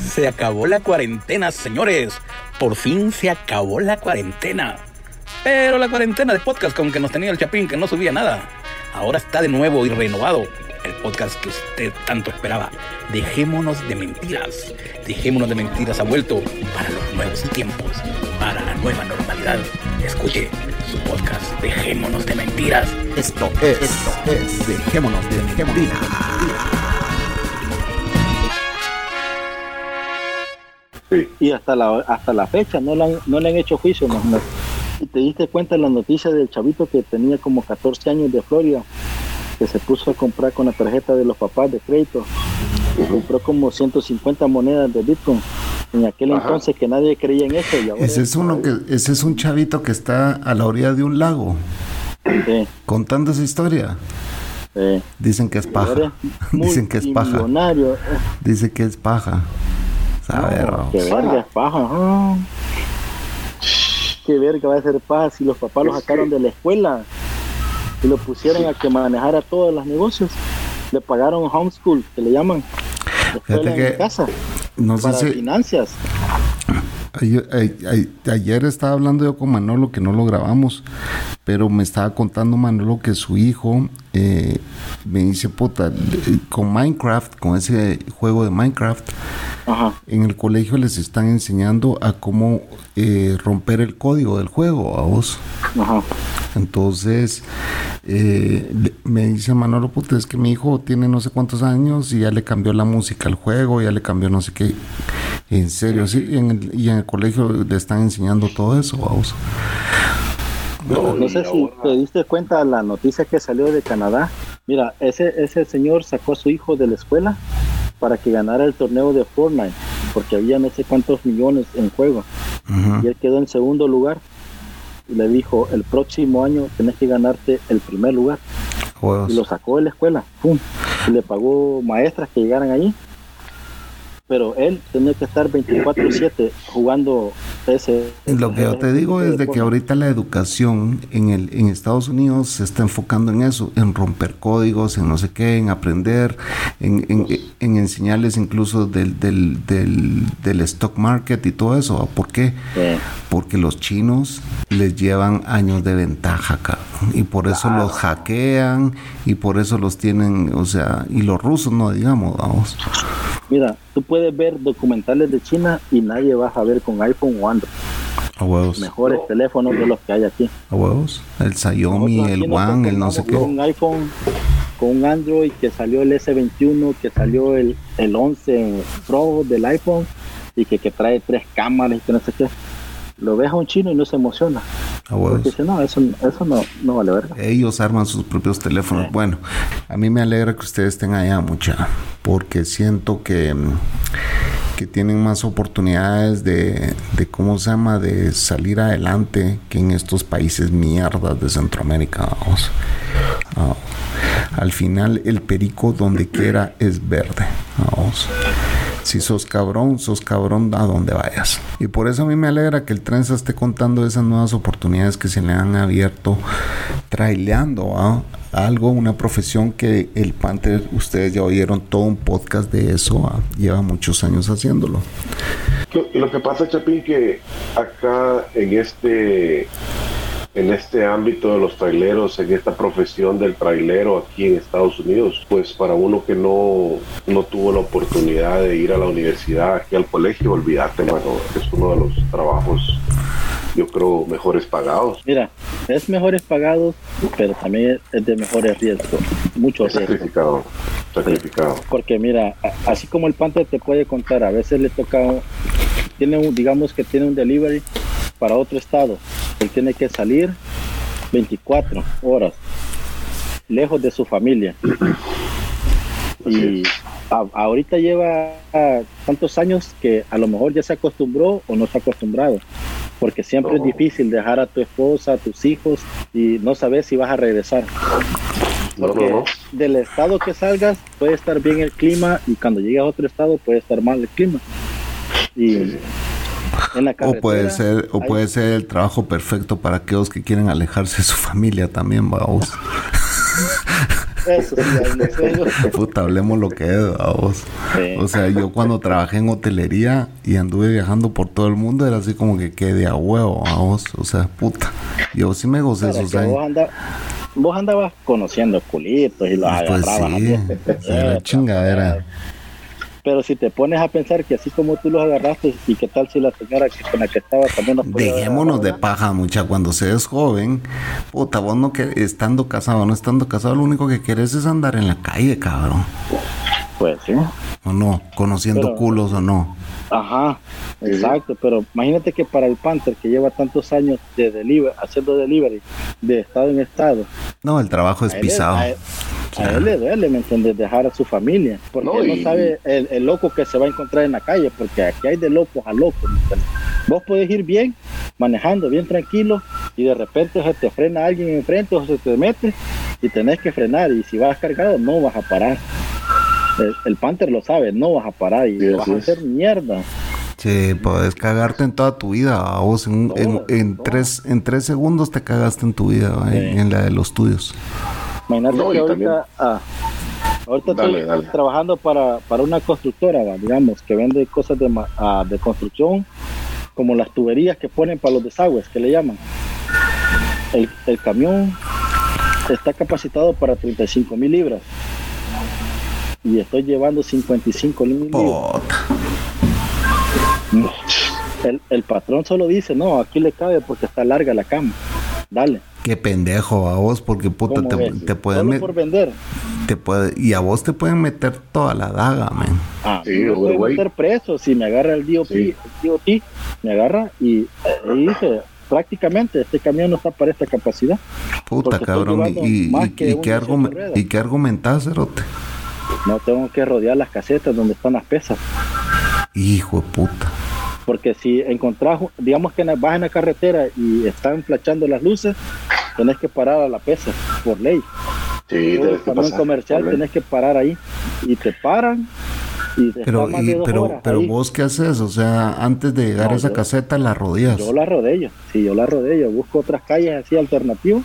Se acabó la cuarentena, señores. Por fin se acabó la cuarentena. Pero la cuarentena de podcast con que nos tenía el Chapín que no subía nada ahora está de nuevo y renovado el podcast que usted tanto esperaba. Dejémonos de mentiras. Dejémonos de mentiras ha vuelto para los nuevos tiempos, para la nueva normalidad. Escuche su podcast Dejémonos de mentiras. Esto es, esto es Dejémonos de mentiras. Y hasta la, hasta la fecha no le han, no le han hecho juicio. Y te diste cuenta en la noticia del chavito que tenía como 14 años de Florida, que se puso a comprar con la tarjeta de los papás de crédito. Y compró como 150 monedas de Bitcoin. En aquel entonces que nadie creía en eso. ese es uno que, ese es un chavito que está a la orilla de un lago. Contando esa historia. Dicen que es paja. Dicen que es paja. Dice que es paja. Saber, que verga es paja qué verga va a ser paz si los papás lo sacaron de la escuela y lo pusieron a que manejara todos los negocios. Le pagaron homeschool, que le llaman. Escuela en casa. No sé para finanzas. Ayer, estaba hablando yo con Manolo que no lo grabamos, pero me estaba contando Manolo que su hijo eh, me dice, puta, con Minecraft, con ese juego de Minecraft, en el colegio les están enseñando a cómo eh, romper el código del juego, a vos. Entonces, eh, me dice Manolo, puta, es que mi hijo tiene no sé cuántos años y ya le cambió la música al juego, ya le cambió no sé qué. En serio, sí, y en el, colegio le están enseñando todo eso, vamos. No, sé si te diste cuenta la noticia que salió de Canadá. Mira, ese, ese señor sacó a su hijo de la escuela para que ganara el torneo de Fortnite, porque había no sé cuántos millones en juego. Y él quedó en segundo lugar. Y le dijo, el próximo año tenés que ganarte el primer lugar. Y lo sacó de la escuela. Y le pagó maestras que llegaran allí pero él tenía que estar 24/7 jugando ese... Lo que yo te digo es de que ahorita la educación en, el, en Estados Unidos se está enfocando en eso, en romper códigos, en no sé qué, en aprender, en, en, enseñarles incluso del, del, del, stock market y todo eso. ¿Por qué? Porque los chinos les llevan años de ventaja, acá y por eso los hackean y por eso los tienen, o sea, y los rusos no digamos, vamos. Mira, tú puedes ver documentales de China y nadie va a ver con iPhone o Android. A huevos. Mejores teléfonos de los que hay aquí. A huevos. El Xiaomi, el One, el no sé qué. Con un iPhone, con un Android que salió el S21, que salió el, el 11 Pro del iPhone y que, que trae tres cámaras y que no sé qué lo ves a un chino y no se emociona. Porque dice, no, eso, eso no, no, vale verga. Ellos arman sus propios teléfonos. Bueno, a mí me alegra que ustedes estén allá mucha, porque siento que, que tienen más oportunidades de, de, ¿cómo se llama?, de salir adelante que en estos países mierdas de Centroamérica, vamos. Ah, al final, el perico donde quiera es verde, vamos. Si sos cabrón, sos cabrón a donde vayas. Y por eso a mí me alegra que el Trenza esté contando esas nuevas oportunidades que se le han abierto, traileando a algo, una profesión que el Panther, ustedes ya oyeron todo un podcast de eso, lleva muchos años haciéndolo. Lo que pasa, Chapín, que acá en este en este ámbito de los traileros, en esta profesión del trailero aquí en Estados Unidos, pues para uno que no, no tuvo la oportunidad de ir a la universidad, aquí al colegio, olvídate, mano, es uno de los trabajos, yo creo, mejores pagados. Mira, es mejores pagados, pero también es de mejores riesgos, mucho riesgo. sacrificado. Porque mira, así como el Panther te puede contar, a veces le toca, tiene un, digamos que tiene un delivery para otro estado. Él tiene que salir 24 horas lejos de su familia. Y a- ahorita lleva tantos años que a lo mejor ya se acostumbró o no se ha acostumbrado. Porque siempre es difícil dejar a tu esposa, a tus hijos y no saber si vas a regresar. No, Porque no, no. del estado que salgas puede estar bien el clima y cuando llegas a otro estado puede estar mal el clima. Y Sí, sí. En la O puede ser, o hay- puede ser el trabajo perfecto para aquellos que quieren alejarse de su familia también, vamos. Eso sí, no. Puta, hablemos lo que es, vamos. Sí. O sea, yo cuando trabajé en hotelería y anduve viajando por todo el mundo, era así como que quedé a huevo, vamos. O sea, puta. Yo sí me gocé esos vos, años. anda- vos andabas conociendo culitos y los Pues agarrabas. sí, así, era chingadera. Pero si te pones a pensar que así como tú los agarraste, ¿y qué tal si la señora que con la que estaba también los Dejémonos de paja, mucha. Cuando se es joven, puta, vos no que estando casado, no estando casado, lo único que querés es andar en la calle, cabrón. Pues sí. O no, conociendo Pero- culos o no. Ajá, exacto, pero imagínate que para el Panther que lleva tantos años de delivery, haciendo delivery de estado en estado, No, el trabajo es pisado. él- a él le duele, ¿me entiendes? Dejar a su familia, porque No, él no y- sabe el, el loco que se va a encontrar en la calle, porque aquí hay de locos a locos. ¿me entiendes? Vos podés ir bien, manejando bien tranquilo, y de repente se te frena alguien enfrente o se te mete y tenés que frenar, y si vas cargado no vas a parar. El, el Panther lo sabe, no vas a parar y Sí, vas a hacer mierda. Sí, puedes cagarte en toda tu vida. A vos en, en- Todo, en todo. tres, en tres segundos te cagaste en tu vida, en la de los tuyos. Imagínate No, que ahorita, ah, ahorita Dale, estoy dale. trabajando para, para una constructora, digamos, que vende cosas de, ma- ah, de construcción, como las tuberías que ponen para los desagües, que le llaman. El, el camión está capacitado para 35 mil libras. Y estoy llevando 55 mil libras. El, el patrón solo dice, no, aquí le cabe porque está larga la cama. Dale. Qué pendejo a vos, porque puta, ¿cómo te, te pueden Solo met- por vender. te puede, y a vos te pueden meter toda la daga, man. Ah, Sí, me puede güey. meter preso si me agarra el DOP, Sí. el DOT, me agarra y, y dice, prácticamente este camión no está para esta capacidad. Puta, cabrón. Y, y, y- que y un qué 18 argumen- ruedas. ¿Y qué argumentás, Cerote? No tengo que rodear las casetas donde están las pesas. Hijo de puta. Porque si encontrás, digamos que vas en la carretera y están flachando las luces, tenés que parar a la pesa, por ley. Sí, tenés que pasar. comercial tenés que parar ahí. Y te paran y te Pero, y- de pero, pero ahí. vos qué haces? O sea, antes de llegar No, a esa yo- caseta, la rodillas. Yo la rodeo, sí, yo la rodeo, busco otras calles así alternativas,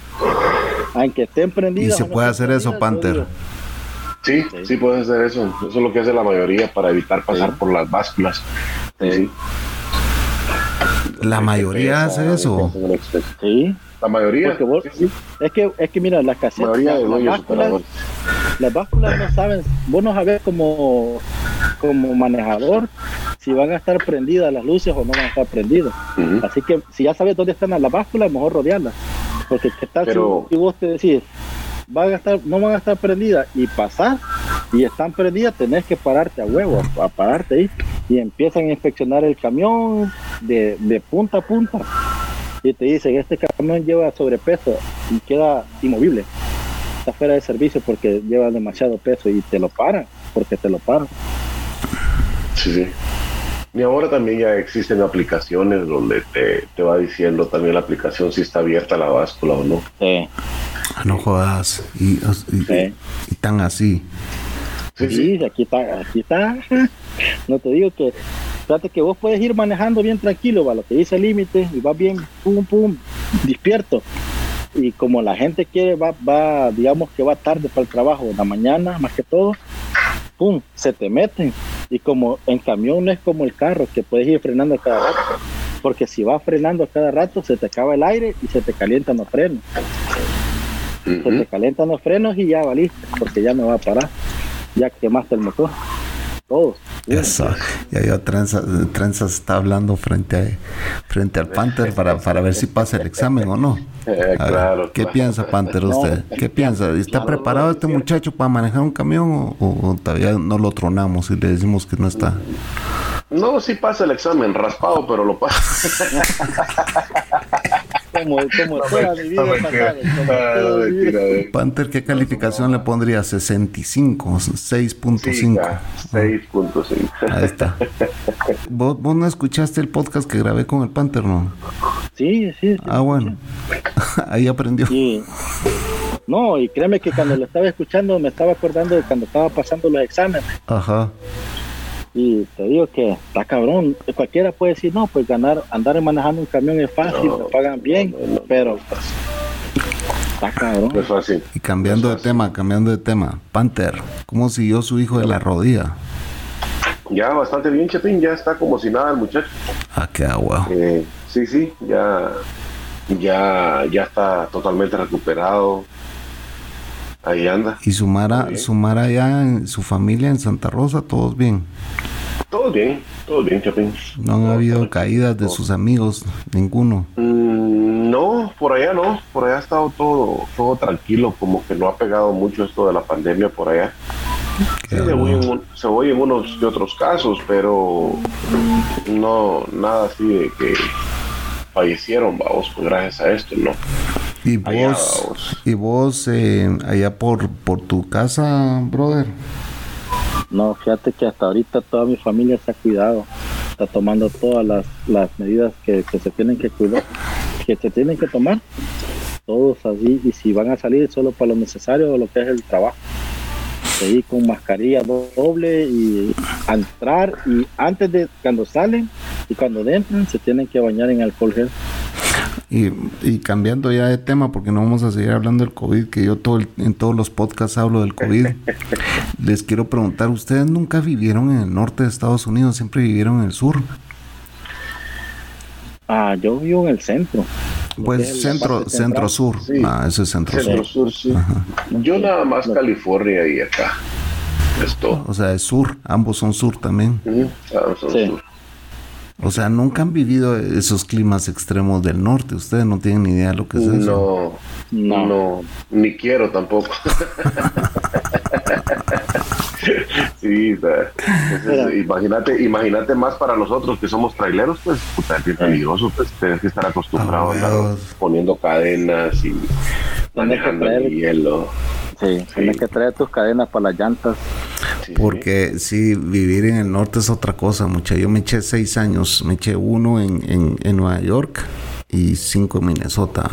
aunque estén prendidas. Y se puede hacer eso, Panther. digo, Sí, sí puedes hacer eso. Eso es lo que hace la mayoría para evitar pasar Sí. por las básculas. Sí. La mayoría hace eso. Sí, La mayoría. vos, sí, sí. es que es que mira, las La casetas, de las, básculas, las básculas no saben, vos no sabés como, como manejador si van a estar prendidas las luces o no van a estar prendidas. Así que si ya sabes dónde están las básculas, mejor rodearlas. Porque qué tal Pero- si, vos te decís, van a estar, no van a estar prendidas y pasar y están prendidas, tenés que pararte a huevo, a, a pararte ahí y empiezan a inspeccionar el camión de, de punta a punta y te dicen, este camión lleva sobrepeso y queda inmovible. Está fuera de servicio porque lleva demasiado peso y te lo paran, porque te lo paran. Sí, sí. Y ahora también ya existen aplicaciones donde te, te va diciendo también la aplicación si está abierta la báscula o no. Sí. Ah, No jodas. Y, y- Sí. y tan así. Sí, sí. Sí, aquí está, aquí está. No te digo que, fíjate que vos puedes ir manejando bien tranquilo, va, lo que dice el límite, y vas bien, pum, pum, despierto. Y como la gente quiere, va, va, digamos que va tarde para el trabajo, en la mañana, más que todo, pum, se te meten. Y como en camión no es como el carro, que puedes ir frenando a cada rato. Porque si vas frenando a cada rato, se te acaba el aire y se te calientan los frenos. Se te calientan los frenos y ya valiste, porque ya no va a parar. Ya quemaste el motor. Todos. Eso. Ya yo Trenzas, Trenzas está hablando frente a, frente al Panther para, para ver si pasa el examen o no. Eh, ver, ¿Qué claro. piensa Panther usted? ¿Qué piensa? ¿Está preparado este muchacho para manejar un camión o, o- o todavía no lo tronamos y le decimos que no está? No, sí pasa el examen, raspado, pero lo pasa. Como, como toda mi vida No pasada, Ah, no vida. tira de- Panther, ¿qué calificación le pondría? 65, Sí, 6.5. ya, 6.5. Ahí está. ¿Vos, vos no escuchaste el podcast que grabé con el Panther, no? Sí, sí, sí. Ah, bueno. Ahí aprendió. No, y créeme que cuando lo estaba escuchando me estaba acordando de cuando estaba pasando los exámenes. Ajá. Y te digo que está cabrón. Cualquiera puede decir, no, pues ganar, andar manejando un camión es fácil, No, pagan bien, no, no, no. pero pues, está cabrón. No es fácil. Y cambiando de tema, cambiando de tema. Panther, ¿cómo siguió su hijo de la rodilla? Ya bastante bien, Chepín, ya está como si nada el muchacho. Ah, qué agua. Eh, sí, sí, ya, ya, ya está totalmente recuperado. Ahí anda. Y su Mara, bien. su Mara allá, en su familia en Santa Rosa, todos bien. Todo bien, todo bien, Chapín. No han habido caídas de sus amigos, ninguno. Mm, no, por allá no, por allá ha estado todo, todo tranquilo, como que no ha pegado mucho esto de la pandemia por allá. Sí, se oyen, se oyen unos y otros casos, pero no, nada así de que fallecieron, vamos, pues gracias a esto, ¿no? Y vos. y vos eh, allá por, por tu casa, brother. No, fíjate que hasta ahorita toda mi familia se ha cuidado, está tomando todas las, las medidas que, que se tienen que cuidar, que se tienen que tomar, todos así, y si van a salir solo para lo necesario o lo que es el trabajo. Seguir con mascarilla do- doble y entrar y antes de cuando salen y cuando entran se tienen que bañar en alcohol gel. Y, y cambiando ya de tema, porque no vamos a seguir hablando del COVID, que yo todo el- en todos los podcasts hablo del COVID. Les quiero preguntar, ¿ustedes nunca vivieron en el norte de Estados Unidos? ¿Siempre vivieron en el sur? Ah, yo vivo en el centro. Pues centro, centro sur. Sí. Ah, ese es centro Centro sur. sur, sí. Yo nada más California y acá. Es todo. O sea, es sur, ambos son sur también. Son Sí. sur. O sea, nunca han vivido esos climas extremos del norte. Ustedes no tienen ni idea de lo que es eso. No, No. no, ni quiero tampoco. sí, imagínate, imagínate más para nosotros que somos traileros, pues puta, es bien peligroso, pues tienes que estar acostumbrado a andar huevos. poniendo cadenas y manejando el hielo. Sí, tienes que traer tus cadenas para las llantas. Porque sí, vivir en el norte es otra cosa, mucha. Yo me eché seis años, me eché uno en, en, en Nueva York y cinco en Minnesota.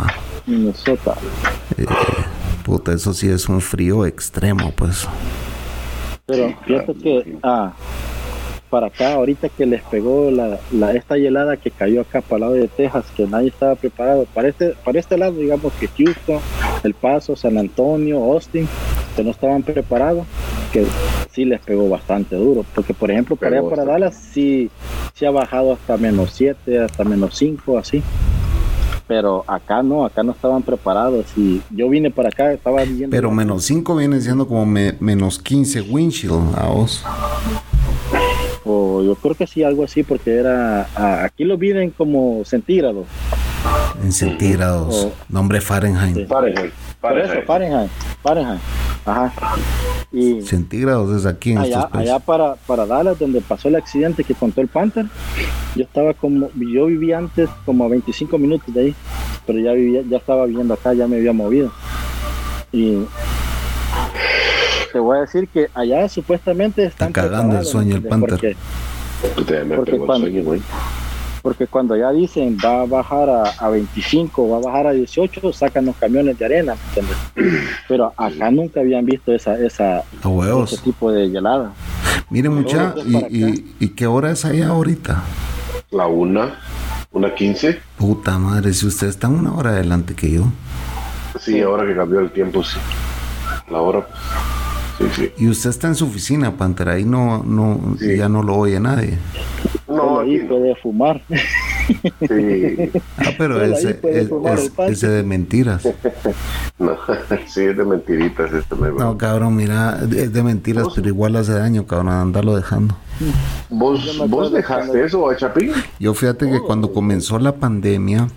Minnesota. Eh, puta, eso sí es un frío extremo, pues. Pero Sí, claro, que sí. ah, para acá, ahorita que les pegó la, la- esta helada que cayó acá para el lado de Texas, que nadie estaba preparado. Para este, para este lado, digamos que Houston, El Paso, San Antonio, Austin, que no estaban preparados, que sí les pegó bastante duro. Porque, por ejemplo, para allá, para. Dallas, sí, sí ha bajado hasta menos 7, hasta menos 5, así. Pero acá no, acá no estaban preparados. Y yo vine para acá, estaba viendo. Pero menos cinco viene siendo como me- menos 15 windshield a vos. O yo creo que sí, algo así, porque era. a- aquí lo miden como centígrados. En centígrados. Nombre Fahrenheit. Sí. Fahrenheit, Por eso, Fahrenheit. Fahrenheit. Ajá. Y Centígrados es aquí en allá, estos allá para, para Dallas, donde pasó el accidente que contó el Panther, yo estaba como. Yo vivía antes como a 25 minutos de ahí, pero ya vivía, ya estaba viviendo acá, ya me había movido. Y. Te voy a decir que allá supuestamente están cagando el sueño el. Panther. Porque- Porque pegó el cuando- sueño, güey. Porque cuando ya dicen va a bajar a, a 25, va a bajar a 18, sacan los camiones de arena. Pero acá nunca habían visto esa, esa, ese tipo de helada. Miren, mucha, y, y, ¿y qué hora es allá ahorita? La una, una quince. Puta madre, si ustedes están una hora adelante que yo. Sí, ahora que cambió el tiempo, sí. La hora, pues, sí, sí. Y usted está en su oficina, Pantera, ahí no, no, Sí. ya no lo oye nadie. Ahí puede fumar. Sí. Ah, pero ese es, ese de mentiras. No, sí, es de mentiritas este me No, cabrón, mira, es de mentiras, pero igual hace daño, cabrón, andarlo dejando. ¿Vos, ¿Vos dejaste eso a Chapín? Yo fíjate que cuando comenzó la pandemia,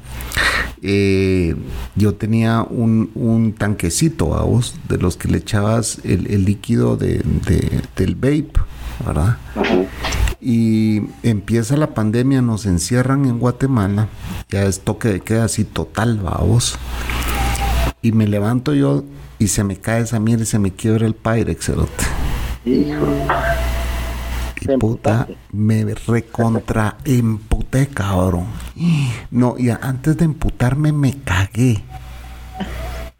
eh, yo tenía un, un tanquecito a vos, de los que le echabas el, el líquido de, de- del vape, ¿verdad? Y empieza la pandemia, nos encierran en Guatemala, ya es toque de queda así total, vamos. Y me levanto yo y se me cae esa mierda y se me quiebra el Pyrex, cerote. Y Te puta, me recontra emputé, cabrón. No, y antes de emputarme me cagué.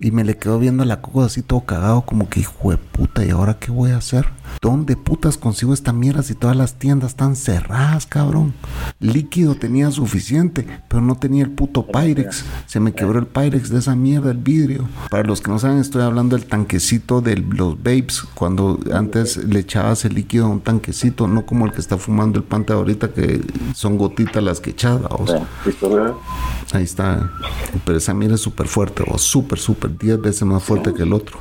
Y me le quedo viendo la coca así todo cagado, como que hijo de puta, ¿y ahora qué voy a hacer? ¿Dónde putas consigo esta mierda si todas las tiendas están cerradas, cabrón? Líquido tenía suficiente, pero no tenía el puto Pyrex. Se me quebró el Pyrex de esa mierda, el vidrio. Para los que no saben, estoy hablando del tanquecito de los vapes, cuando antes le echabas el líquido a un tanquecito, no como el que está fumando el pante ahorita, que son gotitas las que echas, vamos. ¿Listo, mira? Ahí está. Pero esa mierda es súper fuerte, o súper, súper, 10 veces más fuerte que el otro.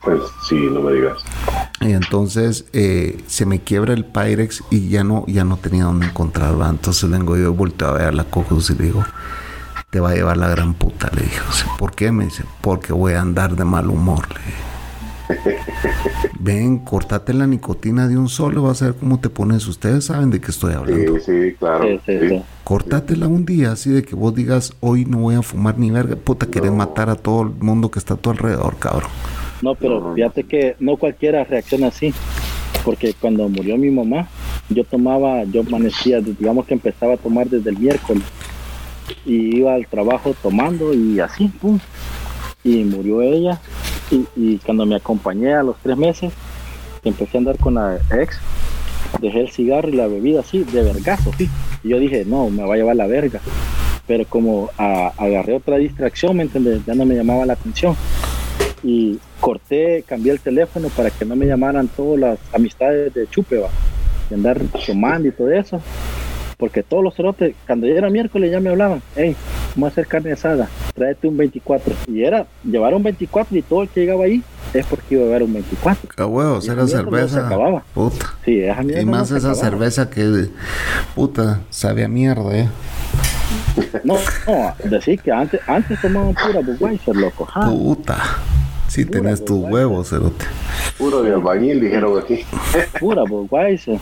Pues sí, no me digas. Y entonces eh, se me quiebra el Pyrex y ya no, ya no tenía dónde encontrarla. Entonces vengo yo volteo a ver a la Cocos y le digo, te va a llevar la gran puta, le dije. ¿Por qué? Me dice, porque voy a andar de mal humor, le dije. Ven, cortate la nicotina de un solo, vas a ver cómo te pones. Ustedes saben de qué estoy hablando. Sí, sí, claro. Sí, sí. Cortátela un día así de que vos digas, hoy no voy a fumar ni verga. Puta, querés matar a todo el mundo que está a tu alrededor, cabrón. No, pero fíjate que no cualquiera reacciona así. Porque cuando murió mi mamá, yo tomaba, yo amanecía, digamos que empezaba a tomar desde el miércoles. Y iba al trabajo tomando y así, pum. Y murió ella. Y, y cuando me acompañé a los tres meses, empecé a andar con la ex, dejé el cigarro y la bebida así, de vergazo, sí. Y yo dije, no, me va a llevar la verga. Pero como a- agarré otra distracción, ¿me entiendes? Ya no me llamaba la atención y corté, cambié el teléfono para que no me llamaran todas las amistades de chupe, va, de andar tomando y todo eso. Porque todos los cerotes, cuando ya era miércoles ya me hablaban, hey, vamos a hacer carne asada, tráete un 24. Y era llevar un 24 y todo el que llegaba ahí es porque iba a haber un 24. A huevos, Y era no se cerveza. acababa. Puta. Sí, esa Y no más se esa acababa. cerveza que, puta, sabe a mierda, eh. No, no, decir que antes, antes tomaban pura Budweiser, loco. ja. Puta. Si Pura tenés tus huevos, cerote. Puro de albañil, dijeron aquí. Pura Budweiser.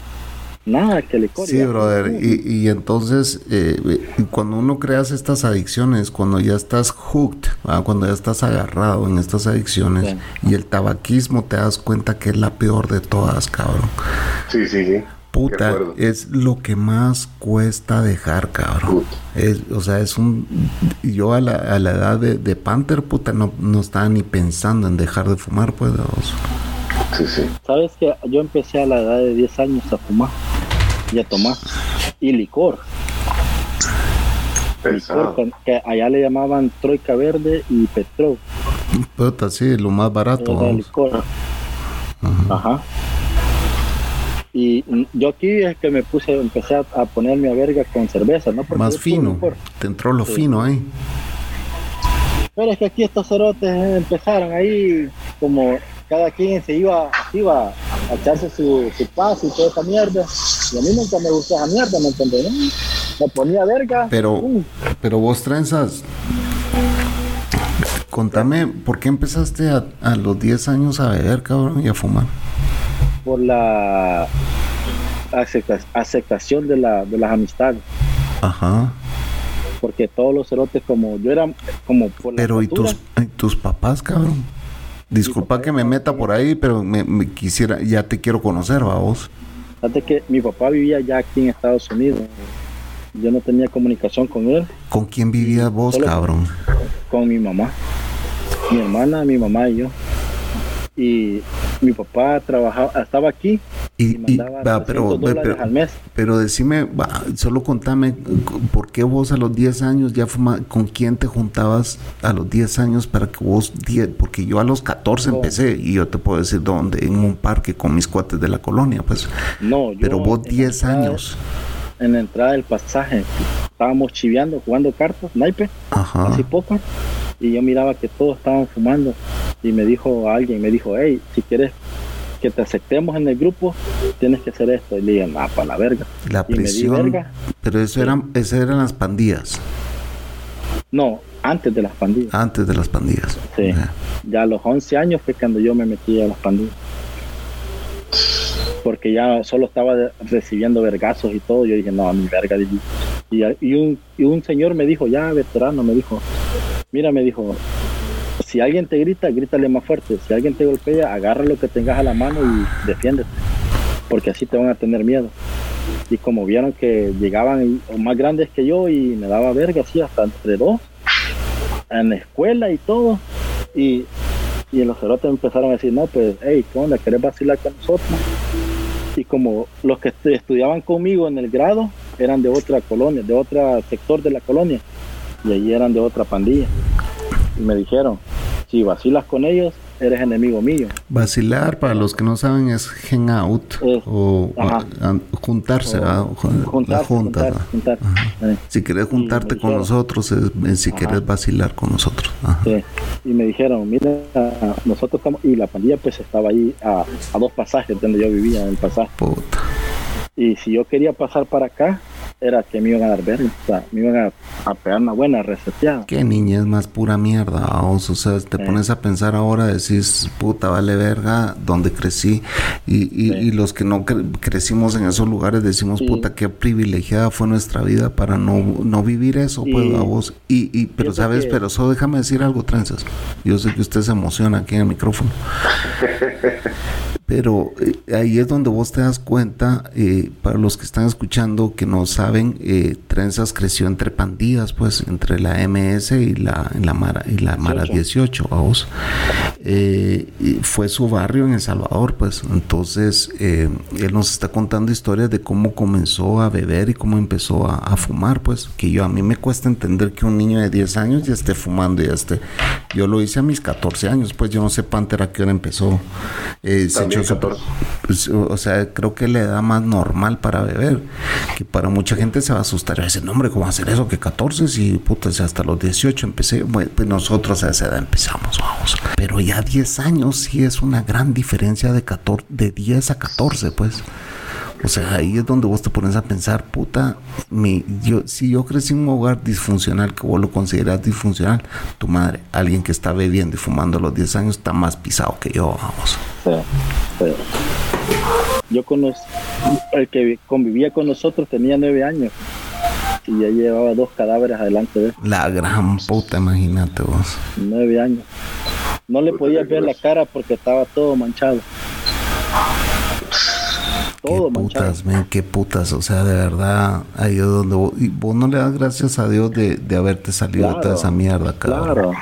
Nada que licor. Sí, ya. brother. Y, y entonces, eh, cuando uno creas estas adicciones, cuando ya estás hooked, cuando ya estás agarrado en estas adicciones, Sí. y el tabaquismo te das cuenta que es la peor de todas, cabrón. Sí, sí, sí. Puta, es lo que más cuesta dejar, cabrón. Puta. Es, o sea, es un... Yo a la, a la edad de, de Panther, puta, no, no estaba ni pensando en dejar de fumar, pues. Sí, sí. Sabes que yo empecé a la edad de 10 años a fumar y a tomar. Y licor. Licor, con- que allá le llamaban Troika Verde y Petro. Puta, sí, lo más barato. Era vamos. licor. Ajá. Y yo aquí es que me puse, empecé a, a ponerme a verga con cerveza, ¿no? Porque Más fino. licor. Te entró lo Sí. fino ahí. Pero es que aquí estos cerotes eh, empezaron ahí como cada quien se iba, iba a echarse su, su paso y toda esa mierda. Y a mí nunca me gustó esa mierda, ¿me entendés? Me ponía verga. Pero, pum, pero vos trenzas. Contame, ¿por qué empezaste a, a los 10 años a beber, cabrón, y a fumar? por la acepta- aceptación de, la, de las amistades. Ajá. Porque todos los cerotes, como yo era como por la Pero, ¿y tus, y tus papás, cabrón? Disculpa que me meta por ahí, pero me, me quisiera, ya te quiero conocer, va vos. Fíjate que mi papá vivía ya aquí en Estados Unidos. Yo no tenía comunicación con él, ¿Con quién vivías vos, Solo- cabrón? con mi mamá. Mi hermana, mi mamá y yo. Y mi papá trabajaba, estaba aquí y, Y, y- mandaba va, pero, 300 dólares pero, al mes. pero decime, va, solo contame, ¿por qué vos a los 10 años ya fuma, con quién te juntabas a los 10 años para que vos, 10, porque yo a los 14 No. empecé y yo te puedo decir dónde, en un parque con mis cuates de la colonia, pues, No, yo pero vos en la 10 entrada- años, en la entrada del pasaje. Estábamos chiveando, jugando cartas, naipe, Ajá. así poco. Y yo miraba que todos estaban fumando. Y me dijo alguien, me dijo, hey, si quieres que te aceptemos en el grupo, tienes que hacer esto. Y le dije, nah, para la verga. La Y me di prisión. verga. Pero eso eran, esas eran las pandillas. No, antes de las pandillas. Antes de las pandillas. Sí. Ya. Ya a los 11 años fue cuando yo me metí a las pandillas. Porque ya solo estaba recibiendo vergazos y todo. Yo dije, no, mi verga. Y, y un, y un señor me dijo, ya veterano, me dijo, mira, me dijo, si alguien te grita, grítale más fuerte. Si alguien te golpea, agarra lo que tengas a la mano y defiéndete. Porque así te van a tener miedo. Y como vieron que llegaban más grandes que yo y me daba verga así hasta entre dos, en la escuela y todo. Y, y los cerotes empezaron a decir, no, pues, hey, ¿qué onda? ¿Querés vacilar con nosotros? Y como los que estu- estudiaban conmigo en el grado eran de otra colonia, de otro sector de la colonia, y allí eran de otra pandilla. Y me dijeron, si vacilas con ellos, eres enemigo mío. Vacilar, para los que no saben, es hang out Es- o juntarse, O- la junta. Eh, Si quieres juntarte con dijeron. nosotros, es, es si Ajá. quieres vacilar con nosotros. Sí. Y me dijeron, mira, nosotros estamos, y la pandilla pues estaba ahí a, a dos pasajes donde yo vivía, en el pasaje. Puta. Y si yo quería pasar para acá, era que me iban a dar verga, o sea, me iban a, a pegar una buena reseteada. Qué niña es más pura mierda, vamos. O sea, te Sí. pones a pensar ahora, decís, puta, vale verga, donde crecí. Y, y, Sí. y los que no cre- crecimos en esos lugares decimos, Sí. puta, qué privilegiada fue nuestra vida para no, no vivir eso, pues, vos. Y, y, pero Fíjate sabes, que- pero solo déjame decir algo, trenzas. Yo sé que usted se emociona aquí en el micrófono. Pero eh, ahí es donde vos te das cuenta, eh, para los que están escuchando que no saben, eh, Trenzas creció entre pandillas, pues entre la MS y la, la Mara, y la Mara 18, vamos. Eh, y fue su barrio en El Salvador, pues. Entonces, eh, él nos está contando historias de cómo comenzó a beber y cómo empezó a, a fumar, pues. Que yo a mí me cuesta entender que un niño de 10 años ya esté fumando y ya esté. Yo lo hice a mis 14 años, pues yo no sé Panther a qué hora empezó. Eh, se Su- 14. pues, o sea, creo que la edad más normal para beber, que para mucha gente se va a asustar y va a decir, no hombre, ¿cómo hacer eso? Que 14, si puta, hasta los 18 empecé, bueno, pues nosotros a esa edad empezamos, vamos. Pero ya 10 años sí es una gran diferencia de, 14, de 10 a 14, pues. O sea, ahí es donde vos te pones a pensar, puta, mi, yo, si yo crecí en un hogar disfuncional, que vos lo consideras disfuncional, tu madre, alguien que está bebiendo y fumando a los 10 años, está más pisado que yo, vamos. Sí, sí. Yo conocí, el que convivía con nosotros tenía nueve años y ya llevaba dos cadáveres adelante de él, La gran puta, imagínate vos. nueve años. No le podía ver la cara porque estaba todo manchado. Todo qué putas, men, qué putas. O sea, de verdad, ahí es donde vos, y vos no le das gracias a Dios de, de haberte salido de toda Claro, esa mierda, cabrón. Claro,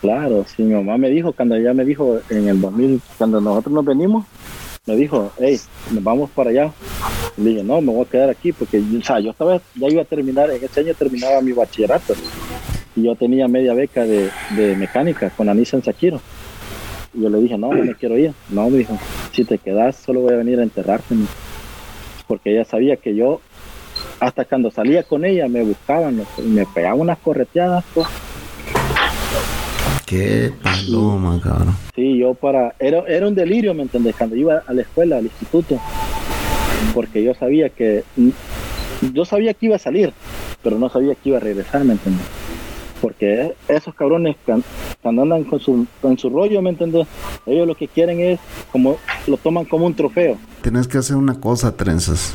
claro. Sí, mi mamá me dijo, cuando ella me dijo en el 2000, cuando nosotros nos venimos, me dijo, hey, nos vamos para allá. Le dije, no, me voy a quedar aquí porque, o sea, yo estaba, ya iba a terminar, en ese año terminaba mi bachillerato. Y yo tenía media beca de, de mecánica con la Nissan Sakiro. Yo le dije, no, no me quiero ir. No, me dijo, si te quedas, solo voy a venir a enterrarte. Porque ella sabía que yo, hasta cuando salía con ella, me buscaban, ¿no? y me pegaban unas correteadas. pues. Qué paloma, cabrón. Sí, yo para... Era, era un delirio, ¿me entendés? Cuando iba a la escuela, al instituto. Porque yo sabía que... Yo sabía que iba a salir, pero no sabía que iba a regresar, ¿me entendés? Porque esos cabrones cuan- cuando andan con su, con su rollo, ¿me entendés? Ellos lo que quieren es, como lo toman como un trofeo. Tienes que hacer una cosa, trenzas.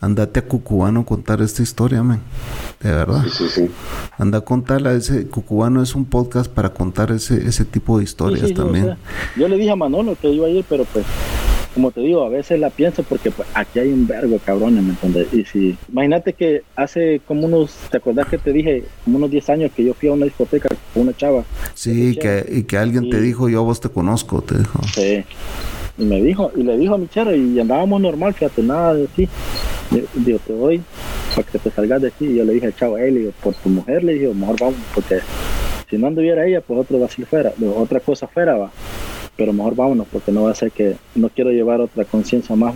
Andate a Cucubano a contar esta historia, man. De verdad. Sí, sí, sí. Anda a contarla. Ese Cucubano es un podcast para contar ese, ese tipo de historias Sí, sí, sí, o también. sea, yo le dije a Manolo que iba a ir, pero pues, como te digo, a veces la pienso porque pues, aquí hay un vergo cabrones, ¿me entiendes? Y si, imagínate que hace como unos, ¿te acuerdas que te dije? Como unos 10 años que yo fui a una discoteca con una chava. sí, que, y que alguien te dijo, yo a vos te conozco, te dijo. Sí. Y me dijo, y le dijo a mi chera, y andábamos normal, fíjate, nada de así. Yo- Digo, te doy para que te salgas de aquí. Y yo le dije al chavo, hey, le digo, por tu mujer, le dije, mejor vamos, porque si no anduviera ella, pues otro vacío fuera, digo, otra cosa fuera, va. Pero mejor vámonos, porque no va a ser que, no quiero llevar otra conciencia más.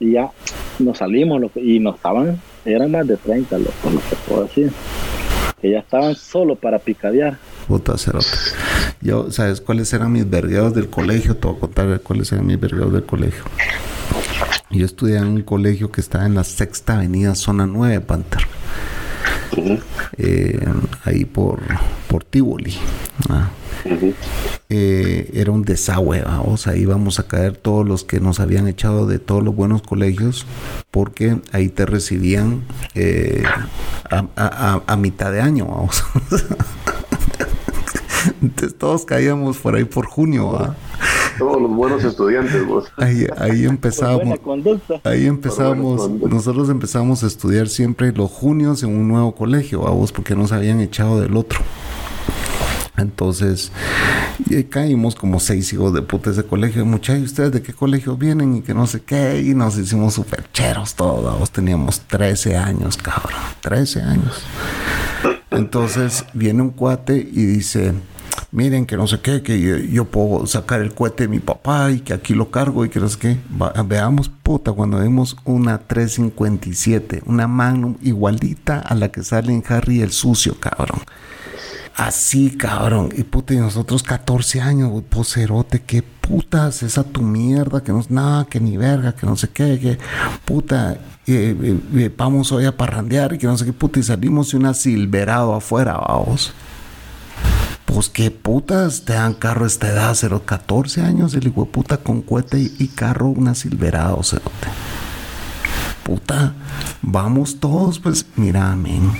Y ya, nos salimos y nos estaban, eran más de 30, lo, por lo que puedo decir. Que ya estaban solo para picadear. Puta cerote. Yo, ¿sabes cuáles eran mis vergueos del colegio? Te a contar cuáles eran mis vergueos del colegio. Yo estudié en un colegio que estaba en la sexta avenida, zona 9, Panther. Eh, ahí por, por Tivoli. ¿ah? Eh, era un desagüe, o sea, íbamos a caer todos los que nos habían echado de todos los buenos colegios, porque ahí te recibían eh, a, mitad de año, vamos. Entonces todos caíamos por ahí por junio, Todos los buenos estudiantes, vos. Ahí, ahí empezábamos. Ahí empezábamos. Nosotros empezamos a estudiar siempre los junios en un nuevo colegio, vos, porque nos habían echado del otro. Entonces, y caímos como seis hijos de puta ese colegio. Muchachos, ¿ustedes de qué colegio vienen? Y que no sé qué. Y nos hicimos súper cheros todos. Teníamos 13 años, cabrón. 13 años. Entonces, viene un cuate y dice, miren que no sé qué, que yo, puedo sacar el cohete de mi papá y que aquí lo cargo y que no sé qué. veamos, puta, cuando vemos una 357, una Magnum igualita a la que sale en Harry el sucio, cabrón. Así, cabrón. Y puta, y nosotros 14 años, poserote, qué putas, esa tu mierda, que no es nada, que ni verga, que no sé qué, que puta, vamos hoy a parrandear y que no sé qué puta, y salimos de una silverado afuera, vamos. Pues qué putas, te dan carro esta edad, 0, 14 años, el hijo puta con cohete y, carro, una silverado, cerote. Puta, vamos todos, pues, mira, en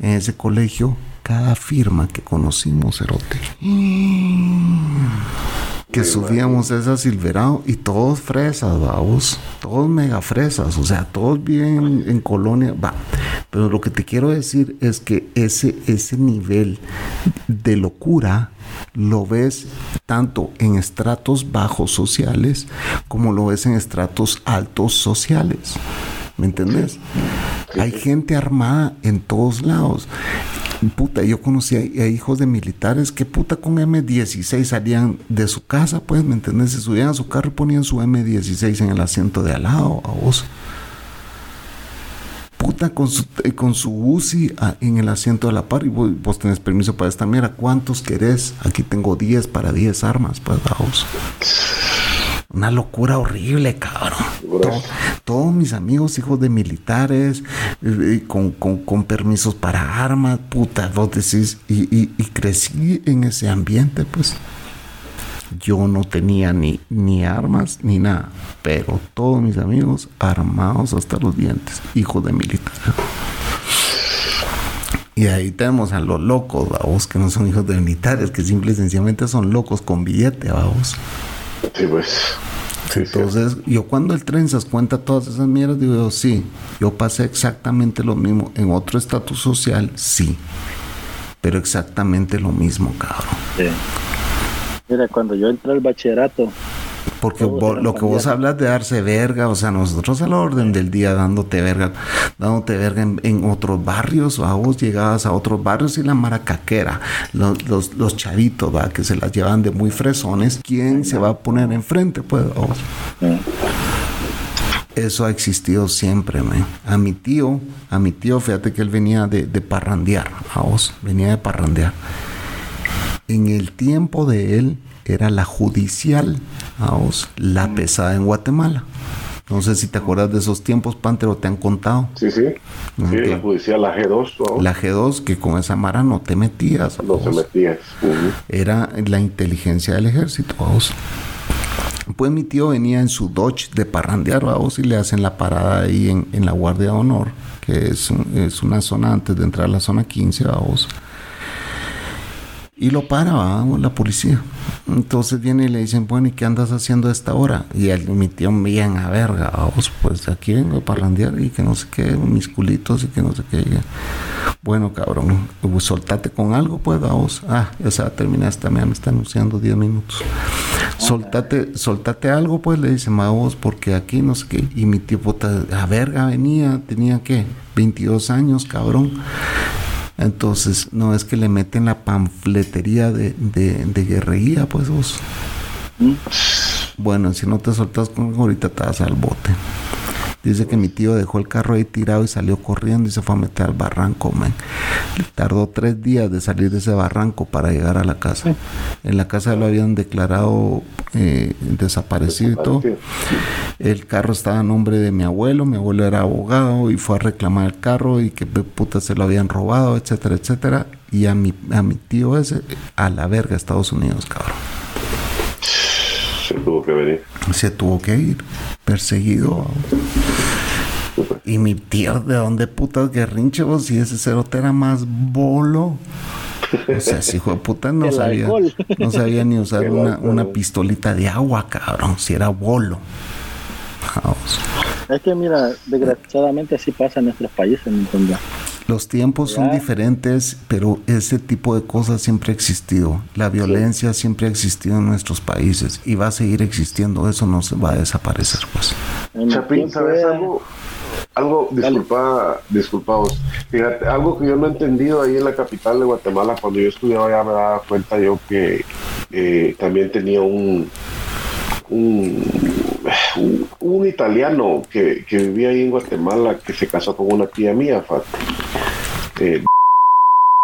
ese colegio cada firma que conocimos, Erote. Que subíamos esa Silverado y todos fresas, vamos. Todos mega fresas, o sea, todos bien en colonia, va. Pero lo que te quiero decir es que ese, ese nivel de locura lo ves tanto en estratos bajos sociales como lo ves en estratos altos sociales. ¿Me entendés? Hay gente armada en todos lados. Puta, yo conocí a, hijos de militares que puta con M16 salían de su casa, pues, ¿me entendés? Se subían a su carro y ponían su M16 en el asiento de al lado, a vos. Puta, con su, eh, con su UCI en el asiento de la par y vos, tenés permiso para esta mierda. ¿Cuántos querés? Aquí tengo 10 para 10 armas, pues, a vos. Una locura horrible, cabrón. todos mis amigos, hijos de militares, eh, con, con, permisos para armas, puta, vos decís, y, crecí en ese ambiente, pues. Yo no tenía ni, ni armas ni nada, pero todos mis amigos armados hasta los dientes, hijos de militares. Y ahí tenemos a los locos, vamos, que no son hijos de militares, que simple y sencillamente son locos con billete, vamos. Sí, pues. Entonces, yo cuando el Trenzas cuenta todas esas mierdas, digo, sí, yo pasé exactamente lo mismo. En otro estatus social, sí. Pero exactamente lo mismo, cabrón. Sí. Mira, cuando yo entré al bachillerato, porque lo que vos hablas de darse verga, o sea, nosotros a la orden del día dándote verga, dándote verga en, otros barrios, o a vos llegabas a otros barrios y la maracaquera, los, los, los chavitos, ¿va? que se las llevan de muy fresones, ¿quién se va a poner enfrente? Pues, vos? Eso ha existido siempre, man. A mi tío, a mi tío, fíjate que él venía de, de parrandear, a vos, venía de parrandear. En el tiempo de él, era la judicial, vamos, la pesada en Guatemala. No sé si te acuerdas de esos tiempos, Pantero, te han contado. Sí, sí. Sí, la judicial, la G2. La G2, que con esa mara no te metías. No te metías. Era la inteligencia del ejército, vamos. Pues mi tío venía en su Dodge de parrandear, vamos, y le hacen la parada ahí en, en la Guardia de Honor, que es, es, una zona antes de entrar a la zona 15, vamos. Y lo para, vamos, la policía. Entonces viene y le dicen, bueno, ¿y qué andas haciendo a esta hora? Y él, mi tío bien a verga, vamos, pues aquí vengo a parrandear y que no sé qué, mis culitos y que no sé qué. Bueno, cabrón, pues soltate con algo, pues vamos. Ah, ya se va a terminar esta me está anunciando 10 minutos. Soltate, soltate algo, pues le dicen, vos, porque aquí no sé qué. Y mi tío, puta, a verga venía, tenía que 22 años, cabrón. Entonces, no es que le meten la panfletería de, de, guerrería, pues vos. Mm. Bueno, si no te soltas con ahorita te vas al bote. Dice que mi tío dejó el carro ahí tirado y salió corriendo y se fue a meter al barranco, man. Tardó tres días de salir de ese barranco para llegar a la casa. En la casa lo habían declarado eh, desaparecido y todo. El carro estaba a nombre de mi abuelo, mi abuelo era abogado y fue a reclamar el carro y que puta se lo habían robado, etcétera, etcétera. Y a mi, a mi tío ese, a la verga, Estados Unidos, cabrón. Se tuvo que venir. Se tuvo que ir, perseguido. Y mi tío, ¿de dónde putas guerrinche vos? Si ese cerote era más bolo. O sea, si hijo de puta no sabía, no sabía ni usar una, una pistolita de agua, cabrón, si era bolo. Vamos. Es que mira, desgraciadamente así pasa en nuestros países, ¿me entiendes? Los tiempos son Ya. diferentes, pero ese tipo de cosas siempre ha existido. La violencia siempre ha existido en nuestros países y va a seguir existiendo. Eso no se va a desaparecer, pues. Chapín, ¿sabes algo? Algo, disculpa, disculpaos. Fíjate, algo que yo no he entendido ahí en la capital de Guatemala, cuando yo estudiaba allá me daba cuenta yo que eh, también tenía un, un, un, un italiano que, que vivía ahí en Guatemala que se casó con una tía mía, Fat. Eh,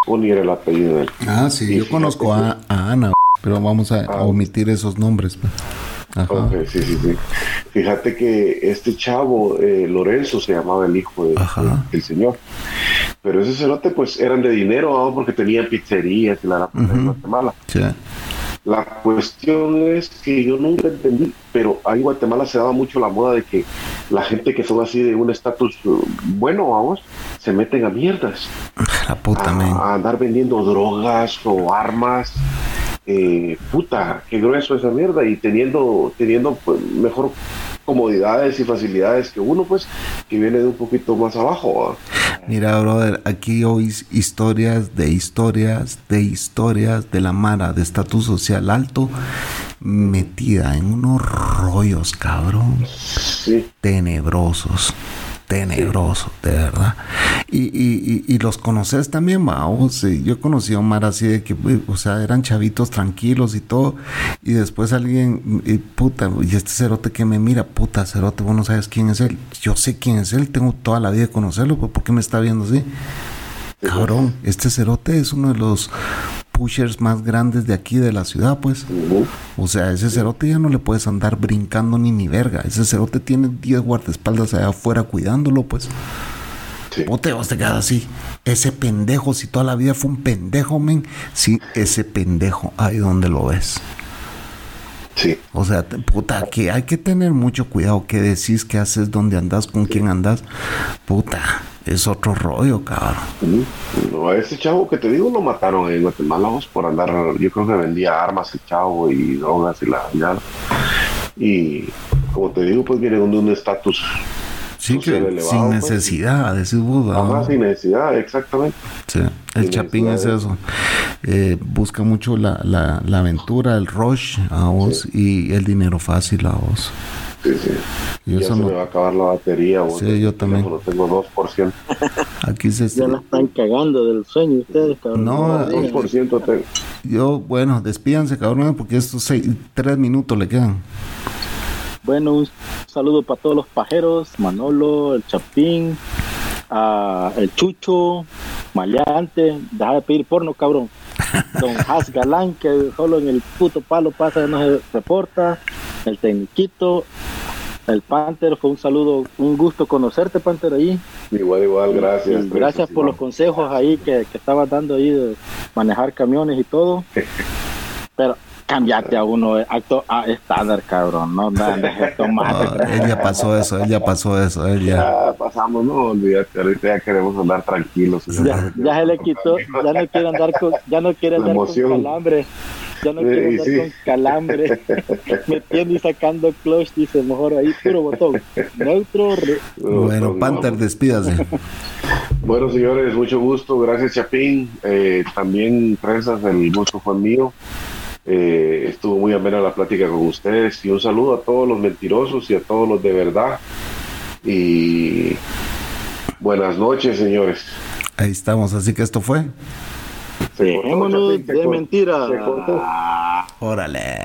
era el apellido de él. Ah, sí, yo conozco a, a Ana, pero vamos a, a Ah. omitir esos nombres. Ajá. Sí, sí, sí. Fíjate que este chavo, eh, Lorenzo, se llamaba el hijo de- Ajá. de- del señor. Pero ese cerote, pues, eran de dinero, ¿no? porque tenían pizzerías y la en Ujú. Guatemala. Sí. La cuestión es que yo nunca entendí, pero ahí en Guatemala se daba mucho la moda de que la gente que son así de un estatus uh, bueno, vamos, se meten a mierdas. La puta, a, a andar vendiendo drogas o armas. Eh, puta, qué grueso esa mierda. Y teniendo, teniendo pues, mejor comodidades y facilidades que uno, pues, que viene de un poquito más abajo. Mira, brother, aquí oís historias de historias de historias de la Mara de estatus social alto metida en unos rollos, cabrón, Sí, tenebrosos. Tenebrosos, de verdad. Y, y, y, y los conoces también, vamos. Yo he conocido a Mara así de que, o sea, eran chavitos tranquilos y todo. Y después alguien, y puta, y este cerote que me mira, puta, cerote, vos no sabes quién es él. Yo sé quién es él, tengo toda la vida de conocerlo, pues, ¿por qué me está viendo así? Cabrón, este cerote es uno de los pushers más grandes de aquí de la ciudad, pues. O sea, ese cerote ya no le puedes andar brincando ni ni verga. Ese cerote tiene 10 guardaespaldas allá afuera cuidándolo, pues. sí. ¿O te vas a quedar así? Ese pendejo, si toda la vida fue un pendejo, men. Sí, ese pendejo, ahí donde lo ves. Sí. O sea, puta, que hay que tener mucho cuidado. ¿Qué decís? ¿Qué haces? ¿Dónde andas? ¿Con quién andas? Puta, es otro rollo, cabrón. No, a ese chavo que te digo lo mataron en Guatemala vos, por andar, yo creo que vendía armas el chavo y drogas y la ya. Y como te digo, pues viene de un estatus Sí, Social que elevado, sin pues. necesidad, decís vos. Ajá, sin necesidad, exactamente. Sí, el Chapín es eso. Eh, busca mucho la, la, la aventura, el rush a vos y el dinero fácil a vos. Sí, sí. Y ya eso se no- me va a acabar la batería. vos. Sí, yo también. Solo tengo 2%. Aquí se Ya la están cagando del sueño ustedes, cabrón. No, digan. 2% tengo. Yo, bueno, despídanse, cabrón, porque estos seis, tres minutos le quedan. Bueno, un saludo para todos los pajeros, Manolo, el Chapín, a el Chucho, Maleante, deja de pedir porno, cabrón. Don Has Galán, que solo en el puto palo pasa y no se reporta, el Tecniquito, el Panther, fue un saludo, un gusto conocerte, Panther, ahí. Igual, igual, gracias. Y gracias por los consejos ahí que, que estabas dando ahí de manejar camiones y todo. Pero cambiate a uno acto a estándar, cabrón. No andes de tomate. Ah, él ya pasó eso, él ya pasó eso, él ya. Ya pasamos, no, olvídate, ahorita ya queremos andar tranquilos. Ya, ya se le quitó, ya no quiere andar con, ya no quiere andar con calambre. Ya no Sí, quiere andar sí. con calambre. Metiendo y sacando clutch, dice, mejor ahí, puro botón. Neutro, re- Bueno, Panther, despídase. Bueno, señores, mucho gusto. Gracias, Chapín. Eh, también, Prensas, el gusto fue mío. Eh, estuvo muy amena la plática con ustedes. Y un saludo a todos los mentirosos y a todos los de verdad. Y buenas noches, señores. Ahí estamos, así que esto fue. Se cortó, dejémonos de cortó. mentira. Se cortó. Órale.